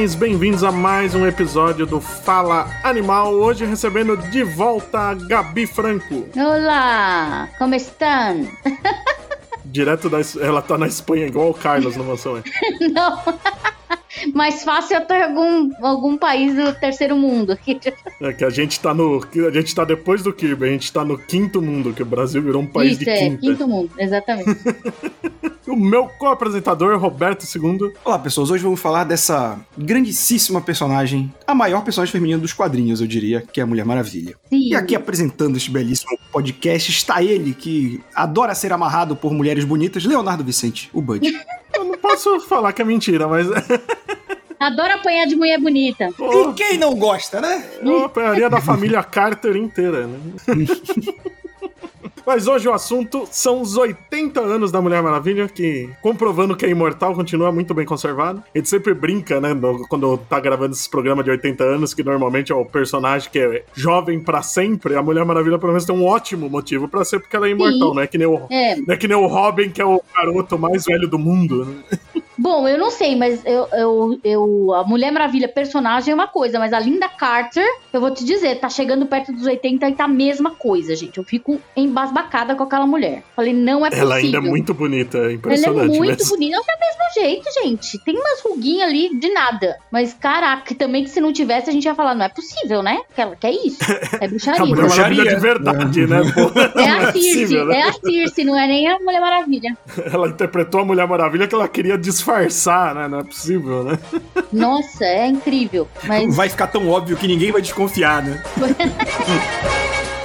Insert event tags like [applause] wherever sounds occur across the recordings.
animais? Bem-vindos a mais um episódio do Fala Animal. Hoje recebendo de volta a Gabi Franco. Olá, como estão? [laughs] Direto da. Ela tá na Espanha igual o Carlos no Mansão. é? [laughs] Não. Mais fácil eu ter algum, algum país do terceiro mundo. É que a gente tá no. A gente tá depois do Kirby, a gente tá no quinto mundo, que o Brasil virou um país Isso, de é, quinta. quinto mundo, exatamente. [laughs] O meu co-apresentador, Roberto II. Olá, pessoas. Hoje vamos falar dessa grandíssima personagem, a maior personagem feminina dos quadrinhos, eu diria, que é a Mulher Maravilha. Sim. E aqui apresentando este belíssimo podcast está ele, que adora ser amarrado por mulheres bonitas, Leonardo Vicente, o Bud. [laughs] Eu não posso falar que é mentira, mas. [laughs] Adoro apanhar de mulher bonita. Pô, E quem não gosta, né? Eu apanharia da família Carter inteira, né? [laughs] Mas hoje o assunto são os 80 anos da Mulher Maravilha, que, comprovando que é imortal, continua muito bem conservado. A gente sempre brinca, né, no- quando tá gravando esses programas de 80 anos, que normalmente é o personagem que é jovem pra sempre. A Mulher Maravilha, pelo menos, tem um ótimo motivo pra ser, porque ela é imortal, Sim. não é que nem o. É, Não é que nem o Robin, que é o garoto mais velho do mundo. Né? Bom, eu não sei, mas eu, eu, eu- a Mulher Maravilha personagem é uma coisa, mas a Linda Carter, eu vou te dizer, tá chegando perto dos 80 e tá a mesma coisa, gente. Eu fico embasbacada com aquela mulher. Falei, não é possível. Ela ainda é muito bonita, é Ela é impressionante muito mesmo. bonita. Ela é do mesmo jeito, gente. Tem umas ruguinhas ali de nada. Mas, caraca, também que se não tivesse, a gente ia falar, não é possível, né? Que, ela, que é isso? É bruxaria. Mulher Bruxaria. De verdade, né? [laughs] Pô, É não a Circe, possível, né? é a Circe, não é nem a Mulher Maravilha. Ela interpretou a Mulher Maravilha que ela queria disfarçar, né? Não é possível, né? [laughs] Nossa, é incrível. Mas Vai ficar tão óbvio que ninguém vai desconfiar, né? [laughs]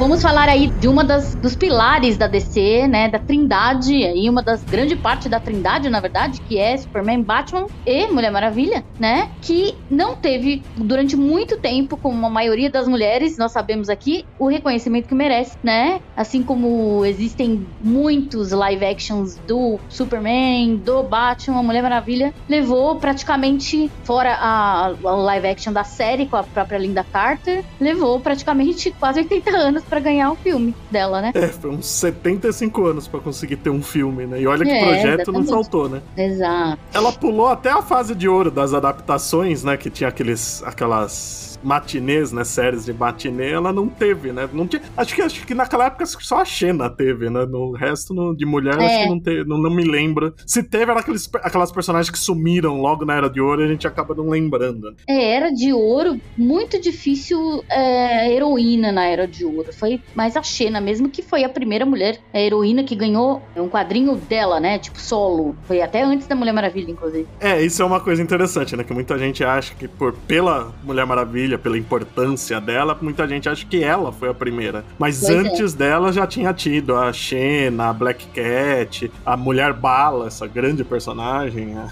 vamos falar aí de uma das dos pilares da DC, né, da Trindade, aí uma das grande parte da Trindade, na verdade, que é Superman, Batman e Mulher Maravilha, né, que não teve durante muito tempo, como a maioria das mulheres, nós sabemos aqui, o reconhecimento que merece, né? Assim como existem muitos live actions do Superman, do Batman, Mulher Maravilha levou praticamente fora a, a live action da série com a própria Linda Carter, levou praticamente quase 80 anos pra ganhar o filme dela, né? É, foi uns 75 anos pra conseguir ter um filme, né? E olha que É, projeto não exatamente. faltou, né? Exato. Ela pulou até a fase de ouro das adaptações, né? Que tinha aqueles, aquelas matinês, né? Séries de matinê, ela não teve, né? Não tinha, acho, que, acho que naquela época só a Xena teve, né? No resto no- de mulher, acho É. que não teve, não, não me lembro. Se teve, era aqueles, aquelas personagens que sumiram logo na Era de Ouro e a gente acaba não lembrando. né? É, Era de Ouro, muito difícil é, heroína na Era de Ouro. Foi mais a Xena mesmo, que foi a primeira mulher a heroína que ganhou um quadrinho dela, né? Tipo, solo. Foi até antes da Mulher Maravilha, inclusive. É, isso é uma coisa interessante, né? Que muita gente acha que por pela Mulher Maravilha, pela importância dela, muita gente acha que ela foi a primeira. Mas Pois é. antes dela já tinha tido a Xena, a Black Cat, a Mulher Bala, essa grande personagem, a,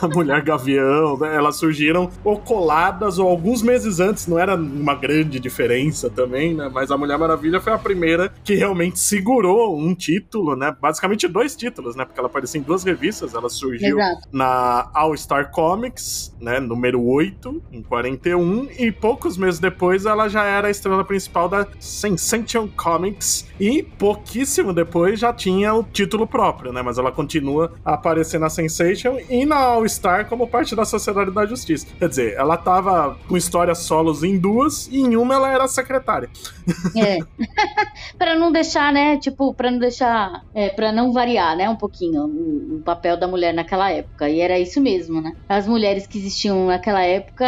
[laughs] a Mulher Gavião, né? Elas surgiram ou coladas ou alguns meses antes, não era uma grande diferença também, né? Mas a Mulher Maravilha foi a primeira que realmente segurou um título, né? Basicamente dois títulos, né? Porque ela aparecia em duas revistas, ela surgiu Exato. na All Star Comics, né, número 8, em 41, e poucos meses depois ela já era a estrela principal da Sensation Comics, e pouquíssimo depois já tinha o título próprio, né, mas ela continua a aparecer na Sensation e na All Star como parte da Sociedade da Justiça. Quer dizer, ela tava com histórias solos em duas, e em uma ela era secretária. É. [laughs] pra não deixar, né? Tipo, pra não deixar. É, pra não variar, né? Um pouquinho o, o papel da mulher naquela época. E era isso mesmo, né? As mulheres que existiam naquela época,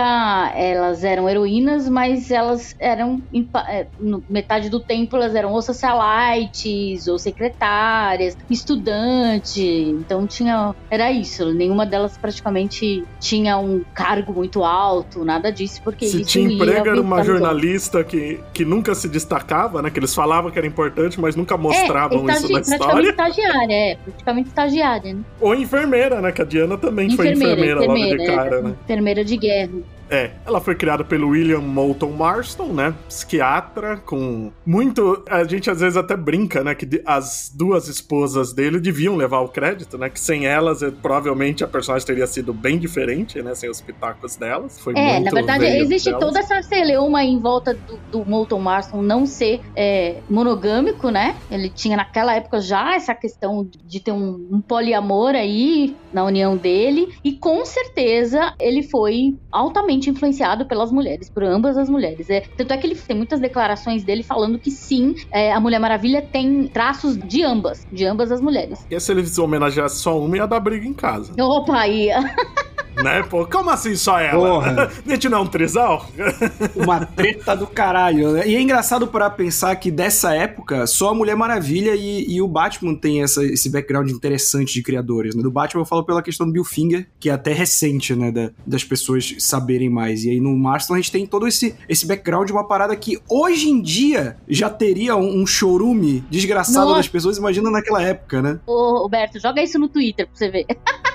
elas eram eram heroínas, mas elas eram é, metade do tempo elas eram ou socialites, ou secretárias, estudante. Então tinha era isso. Nenhuma delas praticamente tinha um cargo muito alto, nada disso, porque se tinha emprego era uma jornalista que, que nunca se destacava, né? Que eles falavam que era importante, mas nunca mostravam é, isso na história. Praticamente estagiária, é, praticamente estagiária, né? Ou enfermeira, né? Que a Diana também enfermeira, foi enfermeira, enfermeira logo de cara, é, né? Enfermeira de guerra. É, ela foi criada pelo William Moulton Marston, né? Psiquiatra, com muito. A gente às vezes até brinca, né? Que as duas esposas dele deviam levar o crédito, né? Que sem elas, provavelmente a personagem teria sido bem diferente, né? Sem os pitacos delas. Foi é, na verdade, existe delas. toda essa celeuma em volta do, do Moulton Marston não ser é, monogâmico, né? Ele tinha naquela época já essa questão de ter um, um poliamor aí na união dele, e com certeza ele foi altamente influenciado pelas mulheres, por ambas as mulheres. É, tanto é que ele tem muitas declarações dele falando que sim, é, a Mulher Maravilha tem traços de ambas, de ambas as mulheres. E se eles homenageassem só uma, ia dar briga em casa. Opa, ia. [laughs] Né, pô? Como assim só ela? Porra. [laughs] A gente não é um trisal? [laughs] Uma treta do caralho. Né? E é engraçado para pensar que dessa época, só a Mulher Maravilha e, e o Batman tem essa, esse background interessante de criadores. Né? Do Batman eu falo pela questão do Bill Finger, que é até recente, né? Da, das pessoas saberem mais. E aí no Marston a gente tem todo esse, esse background de uma parada que hoje em dia já teria um, um chorume desgraçado Nossa. das pessoas, imagina naquela época, né? Ô, Roberto, joga isso no Twitter pra você ver. [laughs]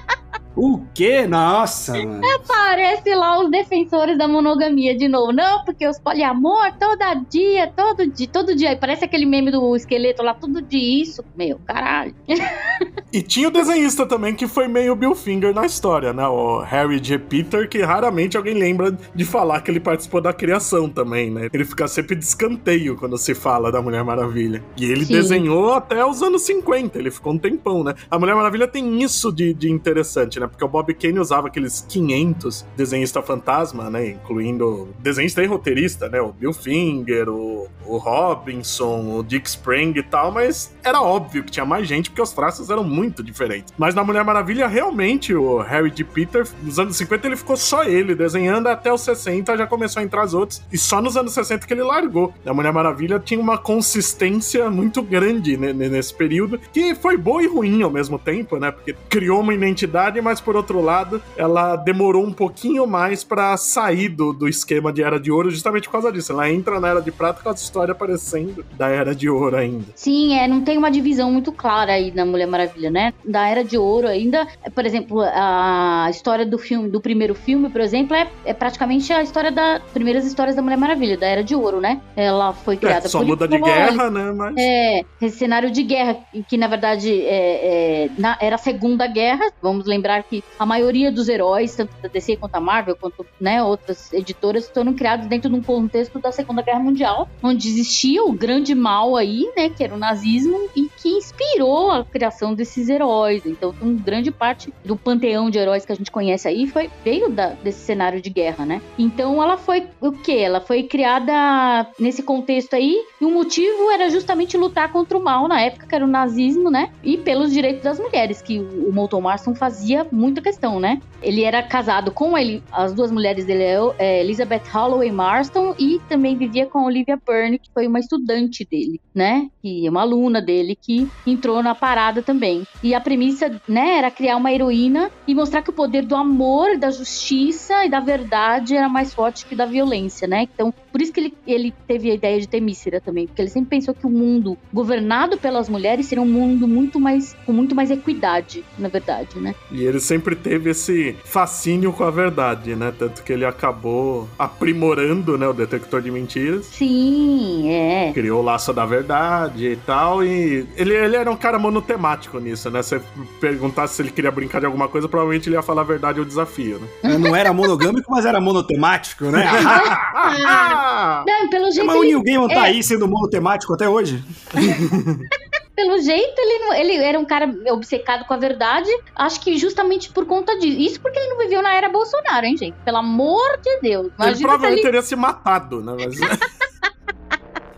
O quê? Nossa, mano. Aparece lá os defensores da monogamia de novo. Não, porque os poliamor, todo dia, todo dia, todo dia. Parece aquele meme do esqueleto lá, todo dia isso. Meu, caralho. [laughs] E tinha o desenhista também que foi meio Bill Finger na história, né? O Harry J. Peter, que raramente alguém lembra de falar que ele participou da criação também, né? Ele fica sempre de escanteio quando se fala da Mulher Maravilha. E ele Sim. desenhou até os anos 50, ele ficou um tempão, né? A Mulher Maravilha tem isso de, de interessante, né? Porque o Bob Kane usava aqueles 500 desenhista fantasma, né? Incluindo desenhista e roteirista, né? O Bill Finger, o, o Robinson, o Dick Spring e tal, mas era óbvio que tinha mais gente porque os traços eram muito diferentes. Mas na Mulher Maravilha, realmente, o Harry D. Peter, nos anos 50 ele ficou só ele desenhando, até os 60 já começou a entrar os outros, e só nos anos 60 que ele largou. A Mulher Maravilha tinha uma consistência muito grande nesse período, que foi boa e ruim ao mesmo tempo, né? Porque criou uma identidade, mas mas por outro lado, ela demorou um pouquinho mais para sair do, do esquema de Era de Ouro, justamente por causa disso. Ela entra na Era de Prata com a história aparecendo da Era de Ouro ainda. Sim, é, não tem uma divisão muito clara aí na Mulher Maravilha, né? Da Era de Ouro ainda, por exemplo, a história do filme, do primeiro filme, por exemplo, é, é praticamente a história das primeiras histórias da Mulher Maravilha, da Era de Ouro, né? Ela foi é, criada é, só muda de guerra, né? Mas... É, esse cenário de guerra, que na verdade é, é na, era a Segunda Guerra, vamos lembrar que a maioria dos heróis, tanto da DC quanto a Marvel, quanto né, outras editoras, foram criados dentro de um contexto da Segunda Guerra Mundial, onde existia o grande mal aí, né, que era o nazismo, e que inspirou a criação desses heróis. Então, uma grande parte do panteão de heróis que a gente conhece aí foi veio da, desse cenário de guerra, né? Então, ela foi o que? Ela foi criada nesse contexto aí, e o motivo era justamente lutar contra o mal na época, que era o nazismo, né? E pelos direitos das mulheres, que o Molton Marston fazia muita questão, né? Ele era casado com ele, as duas mulheres dele, é, Elizabeth Holloway Marston, e também vivia com Olivia Byrne, que foi uma estudante dele, né? É uma aluna dele que entrou na parada também. E a premissa, né, era criar uma heroína e mostrar que o poder do amor, da justiça e da verdade era mais forte que da violência, né? Então, por isso que ele, ele teve a ideia de ter Mísera também, porque ele sempre pensou que o mundo governado pelas mulheres seria um mundo muito mais com muito mais equidade, na verdade, né? E ele sempre teve esse fascínio com a verdade, né? Tanto que ele acabou aprimorando, né, o detector de mentiras. Sim, é. Criou o laço da verdade e tal. E ele, ele era um cara monotemático nisso, né? Se perguntasse se ele queria brincar de alguma coisa, provavelmente ele ia falar a verdade ou o desafio, né? É, não era monogâmico, mas era monotemático, né? [laughs] não, pelo jeito. Mas o Neil Gaiman tá é... aí sendo monotemático até hoje? [laughs] pelo jeito, ele, não, ele era um cara obcecado com a verdade. Acho que justamente por conta disso. Isso porque ele não viveu na era Bolsonaro, hein, gente? Pelo amor de Deus. Imagina ele provavelmente ele... teria se matado, né? Mas... [laughs]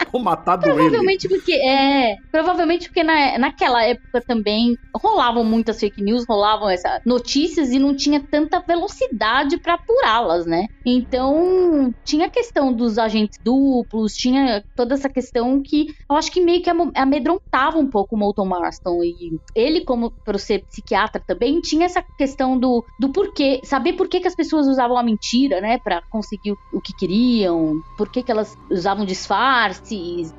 [laughs] Ou matado provavelmente porque é, provavelmente porque na, naquela época também rolavam muitas fake news, rolavam essas notícias e não tinha tanta velocidade para apurá-las, né? Então, tinha a questão dos agentes duplos, tinha toda essa questão que eu acho que meio que amedrontava um pouco o Molton Marston e ele como por ser psiquiatra também tinha essa questão do, do porquê, saber por que, que as pessoas usavam a mentira, né, para conseguir o que queriam, por que, que elas usavam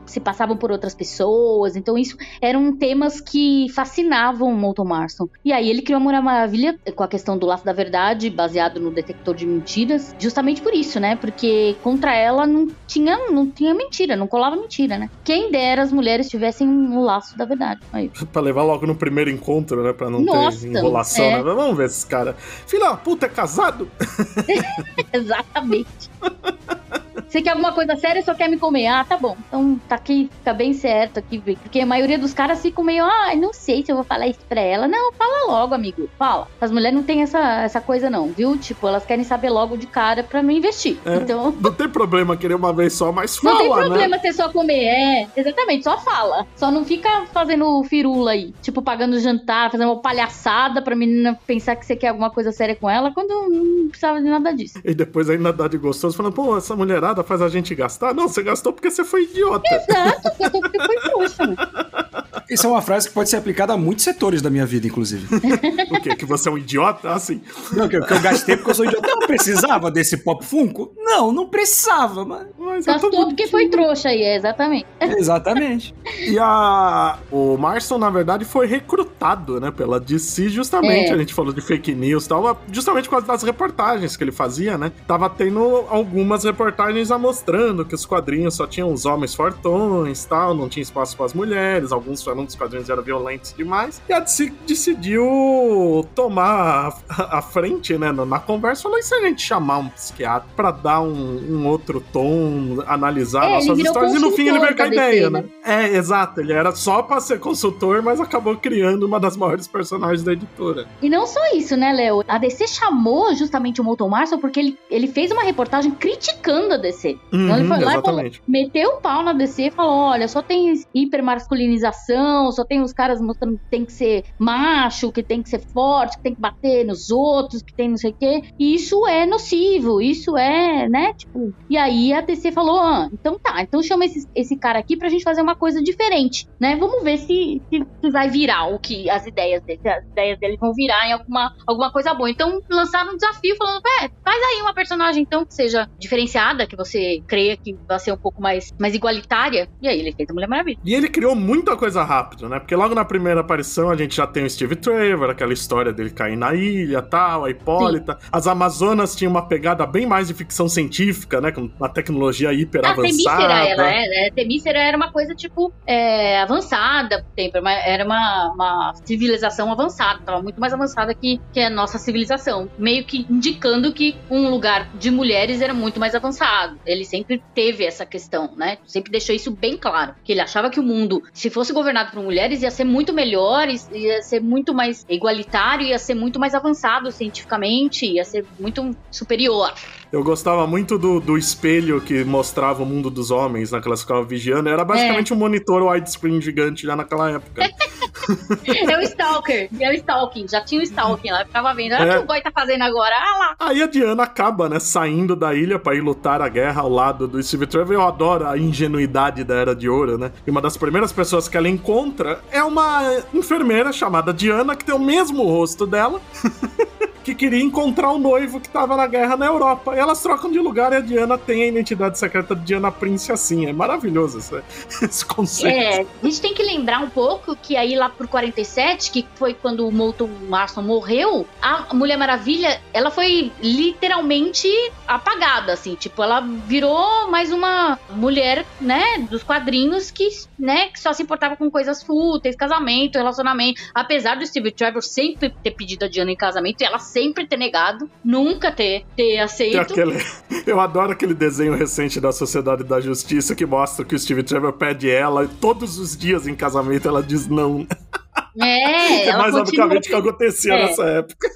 se passavam por outras pessoas. Então, isso eram temas que fascinavam o Molton Marston. E aí ele criou a Mulher Maravilha com a questão do laço da verdade, baseado no detector de mentiras, justamente por isso, né? Porque contra ela não tinha, não tinha mentira, não colava mentira, né? Quem dera as mulheres tivessem um laço da verdade. Aí. [laughs] pra levar logo no primeiro encontro, né? Pra não Nossa, ter enrolação, é. né? Vamos ver esses caras. Filha da puta é casado? [laughs] Exatamente. [laughs] Você quer alguma coisa séria só quer me comer? Ah, tá bom. Então tá aqui, fica bem certo aqui. Porque a maioria dos caras ficam meio, ah, não sei se eu vou falar isso pra ela. Não, fala logo, amigo. Fala. As mulheres não têm essa, essa coisa, não, viu? Tipo, elas querem saber logo de cara pra não investir. É, então. [laughs] Não tem problema querer uma vez só, mas fala. Não tem né? problema né? só comer. É, exatamente, só fala. Só não fica fazendo firula aí. Tipo, pagando jantar, fazendo uma palhaçada pra menina pensar que você quer alguma coisa séria com ela, quando não precisava de nada disso. E depois ainda dá de gostoso, falando, pô, essa mulherada faz a gente gastar? Não, você gastou porque você foi idiota. Exato, gastou porque foi trouxa. [laughs] Isso é uma frase que pode ser aplicada a muitos setores da minha vida, inclusive. o quê? Que você é um idiota? Assim. Não, que, que eu gastei porque eu sou idiota. Eu não precisava desse pop funko? Não, não precisava, mas. mas Gastou porque foi trouxa aí, é, exatamente. Exatamente. E a. O Marston, na verdade, foi recrutado, né, pela DC, justamente. É. A gente falou de fake news e tal, justamente por causa das reportagens que ele fazia, né? Tava tendo algumas reportagens mostrando que os quadrinhos só tinham os homens fortões tal, não tinha espaço para as mulheres, alguns falando que os quadrinhos eram violentos demais. E a DC decidiu tomar a, frente, né, na conversa, falou: e se a gente chamar um psiquiatra para dar um, um, outro tom, analisar é, nossas histórias? E no fim ele veio com a ideia, né? É, exato, ele era só para ser consultor, mas acabou criando uma das maiores personagens da editora. E não só isso, né, Léo? A DC chamou justamente o Molton Marshall porque ele, ele fez uma reportagem criticando a DC. Uhum, então ele foi lá exatamente. e falou, meteu o pau na DC e falou: olha, só tem hipermasculinização, só tem os caras mostrando que tem que ser macho, que tem que ser forte, que tem que bater nos outros, que tem não sei o quê. E isso é nocivo, isso é, né? Tipo. E aí a DC falou: ah, então tá, então chama esse, esse cara aqui pra gente fazer uma coisa diferente, né? Vamos ver se, se, se vai virar o que as ideias dele, as ideias dele vão virar em alguma, alguma coisa boa. Então lançaram um desafio falando: é, faz aí uma personagem então que seja diferenciada, que você creia que vai ser um pouco mais, mais igualitária. E aí ele fez a Mulher Maravilha. E ele criou muita coisa rápido, né? Porque logo na primeira aparição a gente já tem o Steve Trevor, aquela história dele cair na ilha tal, a Hipólita. Sim. As Amazonas tinham uma pegada bem mais de ficção científica, né? Com uma tecnologia hiper a avançada. Temícera, ela, é, né? Temícera era uma coisa, tipo, é, avançada, era uma, uma civilização avançada, tava muito mais avançada que, que a nossa civilização. Meio que indicando que um lugar de mulheres era muito mais avançado. Ele sempre teve essa questão, né? Sempre deixou isso bem claro. Que ele achava que o mundo, se fosse governado por mulheres, ia ser muito melhor, ia ser muito mais igualitário, ia ser muito mais avançado cientificamente, ia ser muito superior. Eu gostava muito do, do espelho que mostrava o mundo dos homens naquela escola vigiando. Era basicamente é. um monitor widescreen gigante já naquela época. [laughs] é o Stalker, é o Stalking. Já tinha o Stalking lá, eu ficava vendo. Olha é. o que o Boy tá fazendo agora, ah lá. Aí a Diana acaba, né, saindo da ilha para ir lutar a guerra ao lado do Steve Trevor. Eu adoro a ingenuidade da Era de Ouro, né? E uma das primeiras pessoas que ela encontra é uma enfermeira chamada Diana, que tem o mesmo rosto dela. [laughs] que queria encontrar o noivo que tava na guerra na Europa. E elas trocam de lugar e a Diana tem a identidade secreta de Diana Prince assim. É maravilhoso esse, [laughs] esse conceito. É, a gente tem que lembrar um pouco que aí lá por 47, que foi quando o Molton Marston morreu, a Mulher Maravilha, ela foi literalmente apagada, assim. Tipo, ela virou mais uma mulher, né, dos quadrinhos que, né, que só se importava com coisas fúteis, casamento, relacionamento. Apesar do Steve Trevor sempre ter pedido a Diana em casamento, ela sempre ter negado, nunca ter, ter aceito. Aquele, [laughs] eu adoro aquele desenho recente da Sociedade da Justiça que mostra que o Steve Trevor pede ela e todos os dias em casamento ela diz não. É, [laughs] é mais basicamente o que acontecia é. nessa época.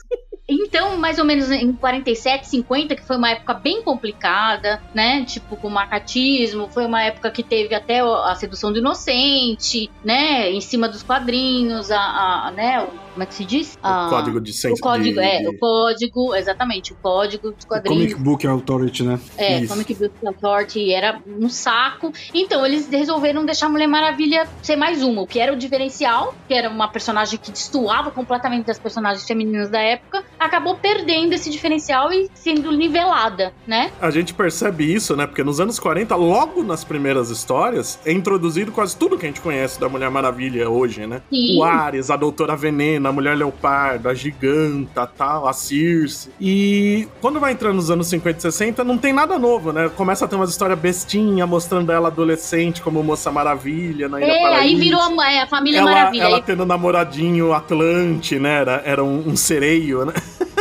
então, mais ou menos em 47, 50, que foi uma época bem complicada, né? Tipo, com o macatismo, foi uma época que teve até a sedução do inocente, né? Em cima dos quadrinhos, a, a né? Como é que se diz? O código de O código, de, é, de... o código, exatamente, o código dos quadrinhos. Comic Book Authority, né? É, Isso. Comic Book Authority era um saco. Então, eles resolveram deixar a Mulher Maravilha ser mais uma, o que era o diferencial, que era uma personagem que destoava completamente das personagens femininas da época, acabou perdendo esse diferencial e sendo nivelada, né? A gente percebe isso, né? Porque nos anos 40, logo nas primeiras histórias, é introduzido quase tudo que a gente conhece da Mulher Maravilha hoje, né? Sim. O Ares, a Doutora Veneno, a Mulher Leopardo, a Giganta, tal, a Circe. E quando vai entrando nos anos 50 e 60, não tem nada novo, né? Começa a ter umas histórias bestinha, mostrando ela adolescente como Moça Maravilha na Ilha É, Paraíso. aí virou a, é, a Família ela, Maravilha. Ela tendo namoradinho Atlante, né? Era, era um, um sereio, né? [laughs]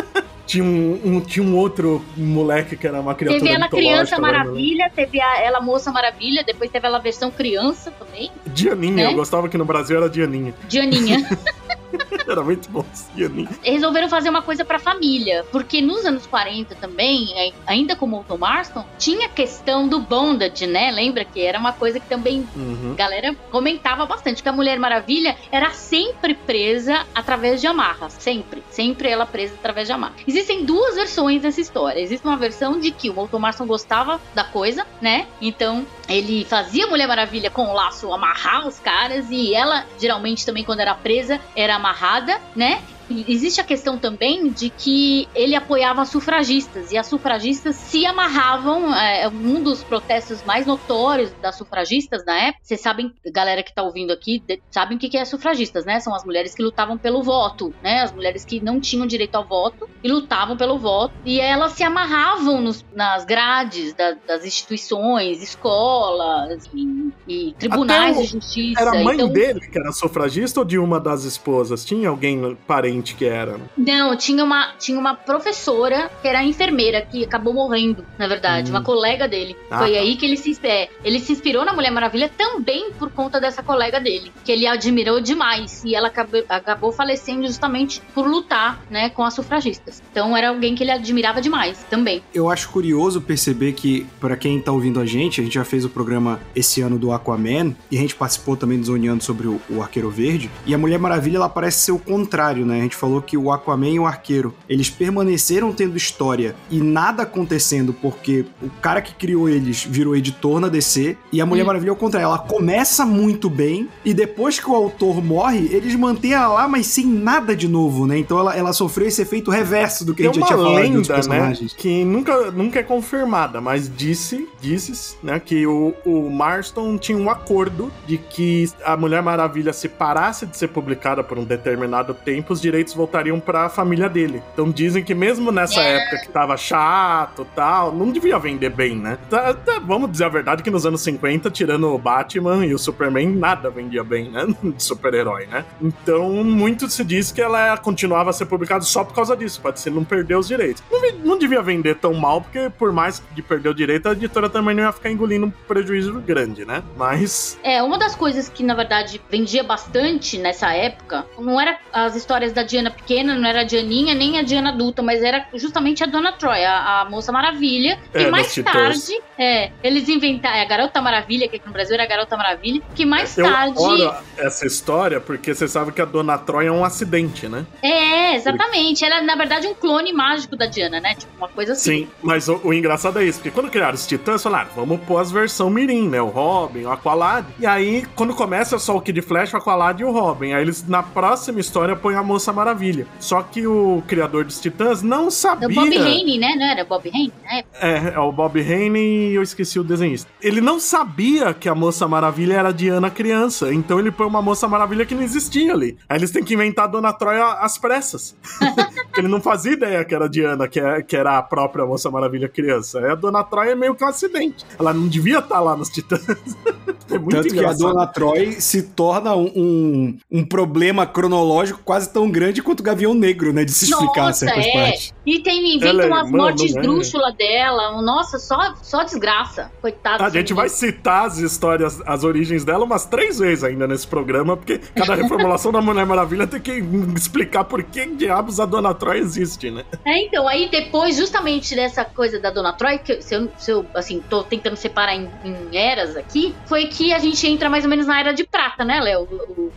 tinha um, um, tinha um outro moleque que era uma criatura Teve ela Criança Maravilha, teve a, ela Moça Maravilha, depois teve ela versão criança também. Dianinha, né? eu gostava que no Brasil era Dianinha. Dianinha. [laughs] [laughs] Era muito bom, Dianinha. Resolveram fazer uma coisa pra família, porque nos anos 40 também, ainda com o Marston, tinha a questão do bondage, né? Lembra que era uma coisa que também uhum. a galera comentava bastante, que a Mulher Maravilha era sempre presa através de amarras, sempre, sempre ela presa através de amarras. Existem duas versões dessa história. Existe uma versão de que o Walter Marston gostava da coisa, né? Então, ele fazia Mulher Maravilha com o laço amarrar os caras e ela, geralmente também quando era presa, era amarrada, né? Existe a questão também de que ele apoiava sufragistas e as sufragistas se amarravam. É, um dos protestos mais notórios das sufragistas na época, vocês sabem, galera que tá ouvindo aqui, de, sabem o que, que é sufragistas, né? São as mulheres que lutavam pelo voto, né? As mulheres que não tinham direito ao voto e lutavam pelo voto. E elas se amarravam nos, nas grades da, das instituições, escolas e, e tribunais o, de justiça. Era a mãe então, dele que era sufragista ou de uma das esposas? Tinha alguém parente? Que era? Não, tinha uma, tinha uma professora que era enfermeira, que acabou morrendo, na verdade, hum. uma colega dele. Ah, Foi tá. aí que ele se, é, ele se inspirou na Mulher Maravilha também por conta dessa colega dele, que ele admirou demais. E ela acabou, acabou falecendo justamente por lutar né, com as sufragistas. Então era alguém que ele admirava demais também. Eu acho curioso perceber que, para quem tá ouvindo a gente, a gente já fez o programa esse ano do Aquaman, e a gente participou também do Zoneando sobre o, o Arqueiro Verde, e a Mulher Maravilha ela parece ser o contrário, né? A gente falou que o Aquaman e o Arqueiro, eles permaneceram tendo história e nada acontecendo porque o cara que criou eles virou editor na DC e a Mulher hum. Maravilha ao contrário, ela começa muito bem e depois que o autor morre, eles mantêm ela lá, mas sem nada de novo, né? Então ela, ela sofreu esse efeito reverso do que Tem a gente já tinha falado lenda, dos né, personagens. Né, que nunca, nunca é confirmada, mas disse, disse, né, que o, o Marston tinha um acordo de que a Mulher Maravilha se parasse de ser publicada por um determinado tempo, os direitos voltariam para a família dele. Então dizem que mesmo nessa é. época que tava chato tal, não devia vender bem, né? Tá, tá, vamos dizer a verdade que nos anos 50, tirando o Batman e o Superman, nada vendia bem, né? [laughs] De super-herói, né? Então muito se diz que ela continuava a ser publicada só por causa disso, pode ser não perder os direitos. Não, não devia vender tão mal, porque por mais de perder o direito, a editora também não ia ficar engolindo um prejuízo grande, né? Mas. É, uma das coisas que na verdade vendia bastante nessa época não era as histórias da Diana pequena, não era a Dianinha nem a Diana adulta, mas era justamente a Dona Troy, a, a Moça Maravilha. É, e mais tarde, é, eles inventaram. É, a Garota Maravilha, que aqui no Brasil era a Garota Maravilha, que mais Eu tarde. Eu essa história porque você sabe que a Dona Troy é um acidente, né? É, exatamente. Ela é, na verdade, um clone mágico da Diana, né? Tipo, uma coisa assim. Sim, mas o, o engraçado é isso, porque quando criaram os Titãs, falaram, ah, vamos pôr as versões Mirim, né? O Robin, o Aqualad. E aí, quando começa só o Kid Flash, o Aqualad e o Robin. Aí eles, na próxima história, põem a Moça Maravilha. Só que o criador dos Titãs não sabia. O Bob Haney, né? Não era Bob Haney? É. é, é o Bob Haney e eu esqueci o desenhista. Ele não sabia que a Moça Maravilha era Diana criança, então ele põe uma Moça Maravilha que não existia ali. Aí eles têm que inventar a Dona Troia às pressas. [laughs] ele não fazia ideia que era Diana, que, é, que era a própria Moça Maravilha criança. Aí a Dona Troia é meio que um acidente. Ela não devia estar lá nos Titãs. [laughs] é muito Tanto engraçado. que a Dona Troy se torna um, um, um problema cronológico quase tão grande grande quanto o Gavião Negro, né? De se explicar Nossa, certas é. partes. E tem, inventa Ela é umas mortes é? drúxula dela. Nossa, só, só desgraça. Coitado. A gente vai citar as histórias, as origens dela umas três vezes ainda nesse programa, porque cada reformulação da Mulher Maravilha tem que explicar por que diabos a Dona Troy existe, né? É, então, aí depois, justamente dessa coisa da Dona Troy, que se eu, se eu, assim, tô tentando separar em, em eras aqui, foi que a gente entra mais ou menos na era de prata, né, Léo? O,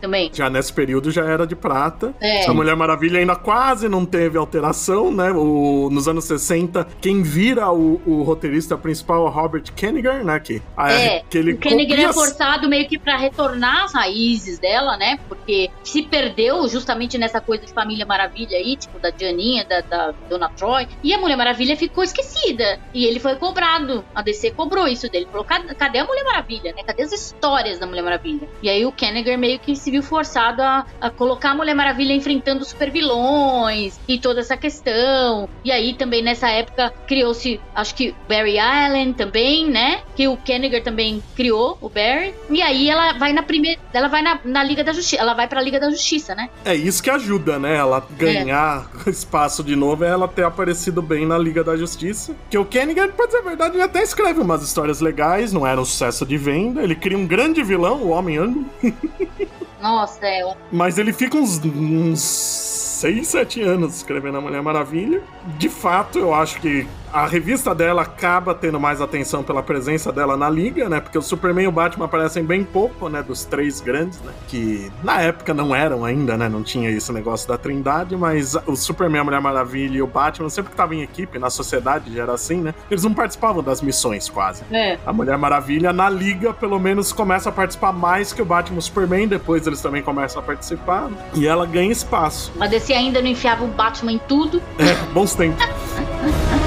também. Já nesse período já era de prata. É. A Mulher Maravilha ainda quase não teve alteração, né? O, nos anos 60, quem vira o, o roteirista principal é o Robert Kenniger, né? Que, a- É, que ele o Kennegan é copia- forçado meio que pra retornar às raízes dela, né? Porque se perdeu justamente nessa coisa de Família Maravilha aí, tipo, da Dianinha, da, da Dona Troy. E a Mulher Maravilha ficou esquecida. E ele foi cobrado. A DC cobrou isso dele. Falou, cadê, a Mulher Maravilha, né? Cadê as histórias da Mulher Maravilha? E aí o Kennegan meio que se viu forçado a, a colocar a Mulher Maravilha enfrentando super vilões e toda essa questão. E aí também nessa época criou-se, acho que Barry Allen também, né? Que o Kennegar também criou, o Barry. E aí ela vai na primeira, ela vai na, na Liga da Justiça, ela vai pra Liga da Justiça, né? É isso que ajuda, né? Ela ganhar [laughs] espaço de novo é ela ter aparecido bem na Liga da Justiça. Que o Kennigan, pra dizer a verdade, ele até escreve umas histórias legais, não era um sucesso de venda. Ele cria um grande vilão, o Homem-Ângulo. [laughs] Nossa, é. Mas ele fica uns, uns 6, 7 anos escrevendo a Mulher Maravilha. De fato, eu acho que a revista dela acaba tendo mais atenção pela presença dela na liga, né? Porque o Superman e o Batman aparecem bem pouco, né? Dos três grandes, né? Que na época não eram ainda, né? Não tinha esse negócio da trindade, mas o Superman, a Mulher Maravilha e o Batman sempre que estavam em equipe, na sociedade já era assim, né? Eles não participavam das missões quase. É. A Mulher Maravilha, na liga, pelo menos, começa a participar mais que o Batman e o Superman. Depois eles também começam a participar. né? E ela ganha espaço. A DC ainda não enfiava o Batman em tudo. É, bons tempos. [laughs]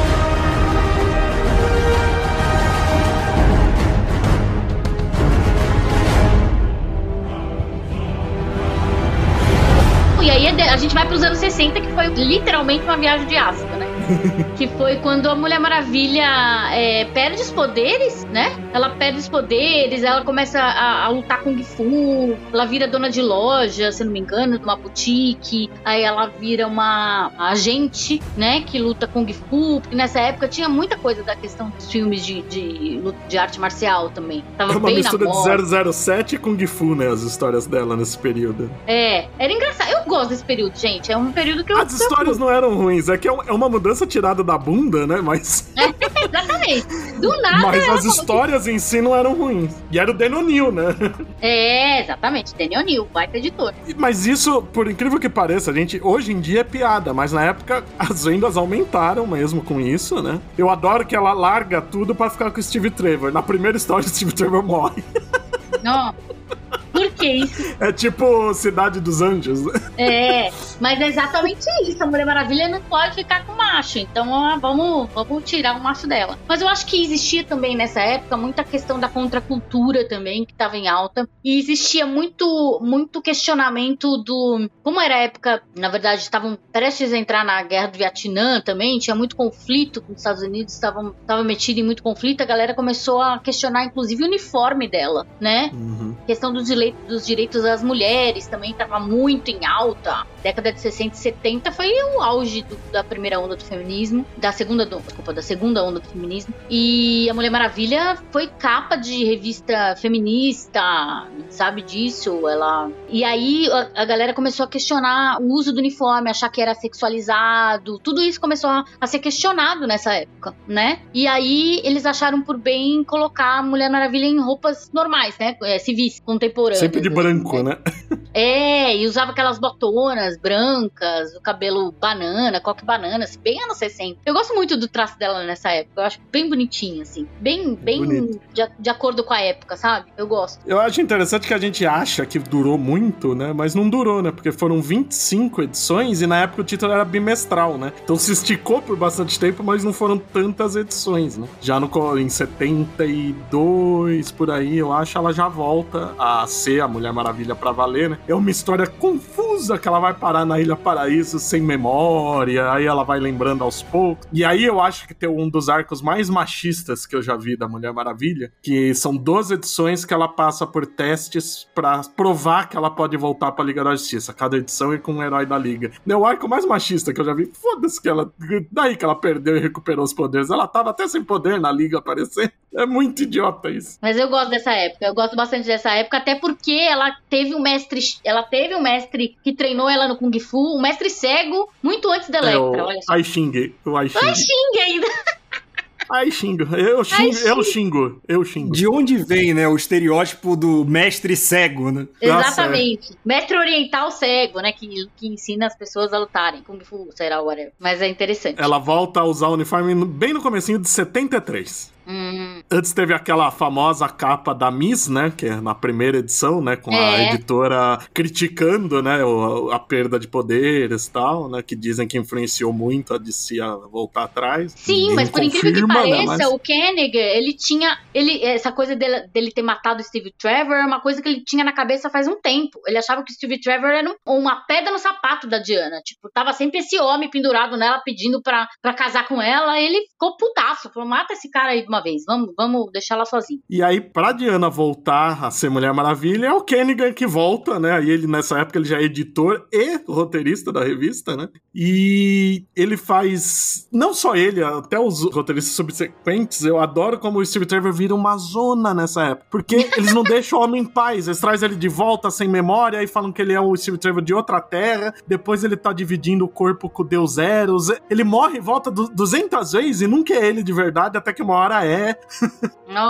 pros anos 60, que foi literalmente uma viagem de ácido? [laughs] que foi quando a Mulher Maravilha é, perde os poderes, né? Ela perde os poderes, ela começa a, a lutar com Gifu, ela vira dona de loja, se não me engano, de uma boutique, aí ela vira uma agente, né? Que luta com Gifu, porque nessa época tinha muita coisa da questão dos filmes de, de, de arte marcial também. Tava É uma bem mistura de 007 com Gifu, né? As histórias dela nesse período. É, era engraçado. Eu gosto desse período, gente. É um período que eu. As histórias não eram ruins, é que é é uma mudança tirada da bunda, né? Mas, Exatamente. Do nada. mas as histórias em si não eram ruins. E era o Dan O'Neill, né? É, exatamente. Neal, baita editor. Mas isso, por incrível que pareça, gente, hoje em dia é piada, mas na época [laughs] as vendas aumentaram mesmo com isso, né? Eu adoro que ela larga tudo pra ficar com o Steve Trevor. Na primeira história, o Steve Trevor morre. Não. Por que isso? É tipo Cidade dos Anjos. né? É, mas é exatamente isso. A Mulher Maravilha não pode ficar com macho. Então ó, vamos, vamos tirar o macho dela. Mas eu acho que existia também nessa época muita questão da contracultura também, que estava em alta. E existia muito, muito questionamento do. Como era a época, na verdade, estavam prestes a entrar na guerra do Vietnã também, tinha muito conflito com os Estados Unidos, estavam estava metido em muito conflito. A galera começou a questionar, inclusive, o uniforme dela, né? A questão dos, dos direitos das mulheres também estava muito em alta. Década de 60 e 70 foi o auge do- da primeira onda do feminismo, da segunda, do- desculpa, da segunda onda do feminismo. E a Mulher Maravilha foi capa de revista feminista, sabe disso? Ela E aí a, a galera começou a questionar o uso do uniforme, achar que era sexualizado. Tudo isso começou a, a ser questionado nessa época, né? E aí eles acharam por bem colocar a Mulher Maravilha em roupas normais, né? É, civis, contemporâneas. Sempre de branco, né? [laughs] é, e usava aquelas botonas brancas, o cabelo banana, coque banana, assim, bem anos 60. Eu gosto muito do traço dela nessa época, eu acho bem bonitinho, assim. Bem, bem de, de acordo com a época, sabe? Eu gosto. Eu acho interessante que a gente acha que durou muito, né? Mas não durou, né? Porque foram 25 edições e na época o título era bimestral, né? Então se esticou por bastante tempo, mas não foram tantas edições, né? Já no, em 72, por aí, eu acho, ela já volta a a Mulher Maravilha pra valer, né? É uma história confusa que ela vai parar na Ilha Paraíso sem memória, aí ela vai lembrando aos poucos. E aí eu acho que tem um dos arcos mais machistas que eu já vi da Mulher Maravilha, que são 12 edições que ela passa por testes para provar que ela pode voltar pra Liga da Justiça. Cada edição é com um herói da Liga. É o arco mais machista que eu já vi. Foda-se que ela. Daí que ela perdeu e recuperou os poderes. Ela tava até sem poder na Liga aparecer. É muito idiota isso. Mas eu gosto dessa época. Eu gosto bastante dessa época, até porque ela teve um mestre. Ela teve um mestre que treinou ela no Kung Fu, um mestre cego, muito antes da Electra. É o olha só. Aixing. O Aixing. Aixing ainda. Ai, xingo. Eu xingo, Ai, eu xingo. Eu xingo. De onde vem, né, o estereótipo do mestre cego, né? Exatamente. Nossa, é. Mestre oriental cego, né, que, que ensina as pessoas a lutarem. Kung Fu, será, whatever. Mas é interessante. Ela volta a usar o uniforme bem no comecinho de 73. Hum. Antes teve aquela famosa capa da Miss, né? Que é na primeira edição, né? Com é. a editora criticando, né? a perda de poderes e tal, né? Que dizem que influenciou muito a DC a voltar atrás. Sim, Ninguém mas por incrível que pareça, né, mas... o Koenig, ele tinha. Ele, essa coisa dele, dele ter matado o Steve Trevor é uma coisa que ele tinha na cabeça faz um tempo. Ele achava que o Steve Trevor era um, uma pedra no sapato da Diana. Tipo, tava sempre esse homem pendurado nela pedindo pra, pra casar com ela. ele ficou putaço. Falou: mata esse cara aí uma vez, vamos, vamos deixar ela sozinha. E aí, pra Diana voltar a ser Mulher Maravilha, é o Kennigan que volta, né? Aí ele, nessa época, ele já é editor e roteirista da revista, né? E ele faz. Não só ele, até os roteiristas subsequentes, eu adoro como o Steve Trevor vira uma zona nessa época. Porque eles não deixam o homem em paz. Eles trazem ele de volta sem memória e falam que ele é o Steve Trevor de outra terra. Depois ele tá dividindo o corpo com o Deus Eros. Ele morre e volta 200 vezes e nunca é ele de verdade, até que uma hora é.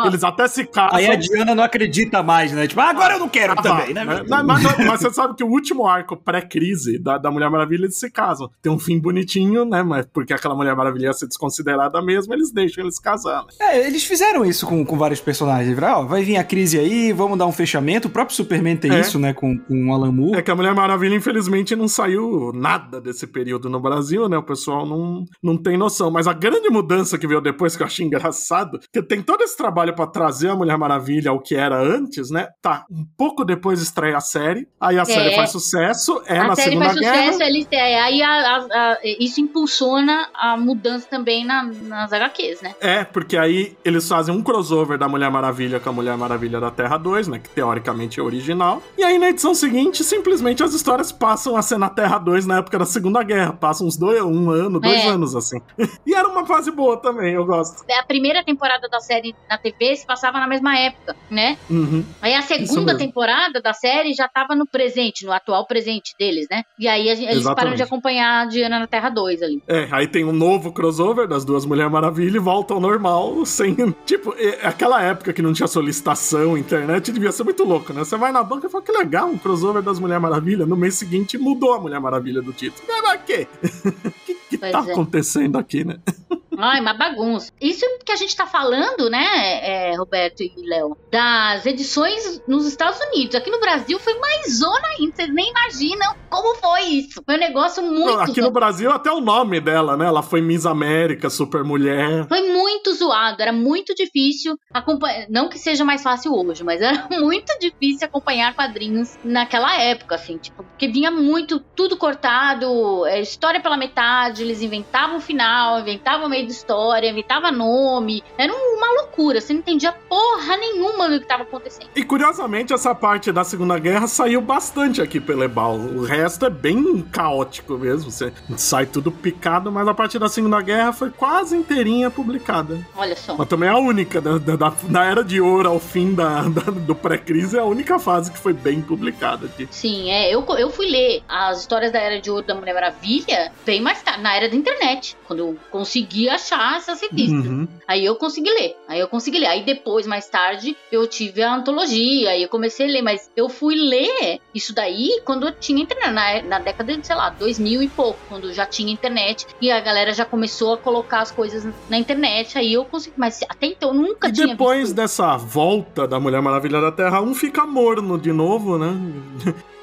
Eles até se casam. Aí a Diana não acredita mais, né? Tipo, ah, agora eu não quero ah, também, né? Mas, mas, mas, você sabe que o último arco pré-crise da, da Mulher Maravilha, eles se casam. Tem um fim bonitinho, né? Mas porque aquela Mulher Maravilha ia ser desconsiderada mesmo, eles deixam eles casando. É, eles fizeram isso com, com vários personagens. Ó, vai vir a crise aí, vamos dar um fechamento. O próprio Superman tem é. isso, né? Com, com o Alan Moore. É que a Mulher Maravilha, infelizmente, não saiu nada desse período no Brasil, né? O pessoal não, não tem noção. Mas a grande mudança que veio depois, que eu achei engraçado, que tem todo esse trabalho para trazer a Mulher Maravilha ao que era antes, né? Tá, um pouco depois estreia a série, aí a é. série faz sucesso, é na Segunda Guerra. A série faz sucesso, eles, é, aí a, a, a, isso impulsiona a mudança também na, nas HQs, né? É, porque aí eles fazem um crossover da Mulher Maravilha com a Mulher Maravilha da Terra 2, né? Que teoricamente é original. E aí na edição seguinte, simplesmente as histórias passam a ser na Terra 2 na época da Segunda Guerra. Passam uns dois, um ano, dois é. anos assim. [laughs] e era uma fase boa também, eu gosto. É a primeira temporada da série na TV se passava na mesma época, né? Uhum. Aí a segunda temporada da série já tava no presente, no atual presente deles, né? E aí a, eles param de acompanhar a Diana na Terra 2 ali. É, aí tem um novo crossover das duas Mulher Maravilha e volta ao normal, [laughs] sem. Tipo, é, aquela época que não tinha solicitação, internet, devia ser muito louco, né? Você vai na banca e fala que legal, um crossover das Mulher Maravilha. No mês seguinte mudou a Mulher Maravilha do título. Era quê? [laughs] Que, que tá é. acontecendo aqui, né? [laughs] Ai, uma bagunça. Isso que a gente tá falando, né, é, Roberto e Léo, das edições nos Estados Unidos. Aqui no Brasil foi mais zona ainda. Vocês nem imaginam como foi isso. Foi um negócio muito. Aqui no Brasil, até o nome dela, né? Ela foi Miss América, Super Mulher. Foi muito zoado. Era muito difícil acompanhar. Não que seja mais fácil hoje, mas era [laughs] muito difícil acompanhar quadrinhos naquela época, assim. Tipo, porque vinha muito, tudo cortado, é, história pela metade, eles inventavam o final, inventavam o meio de história, inventava nome. Era uma loucura, você não entendia porra nenhuma do que estava acontecendo. E curiosamente, essa parte da Segunda Guerra saiu bastante aqui pelo Ebal. O resto é bem caótico mesmo. Você sai tudo picado, mas a parte da Segunda Guerra foi quase inteirinha publicada. Olha só. Mas também é a única, da, da, da Era de Ouro ao fim da, da do pré-crise, é a única fase que foi bem publicada aqui. Sim, é. Eu, eu fui ler as histórias da Era de Ouro da Mulher Maravilha bem mais tarde, na era da internet, quando eu conseguia achar essas revistas. Uhum. Aí eu consegui ler. Aí eu consegui ler. Aí depois, mais tarde, eu tive a antologia. Aí eu comecei a ler. Mas eu fui ler isso daí quando eu tinha internet. Na, na década de, sei lá, 2000 e pouco. Quando já tinha internet. E a galera já começou a colocar as coisas na internet. Aí eu consegui. Mas até então eu nunca e tinha. E depois visto. dessa volta da Mulher Maravilha da Terra, um fica morno de novo, né?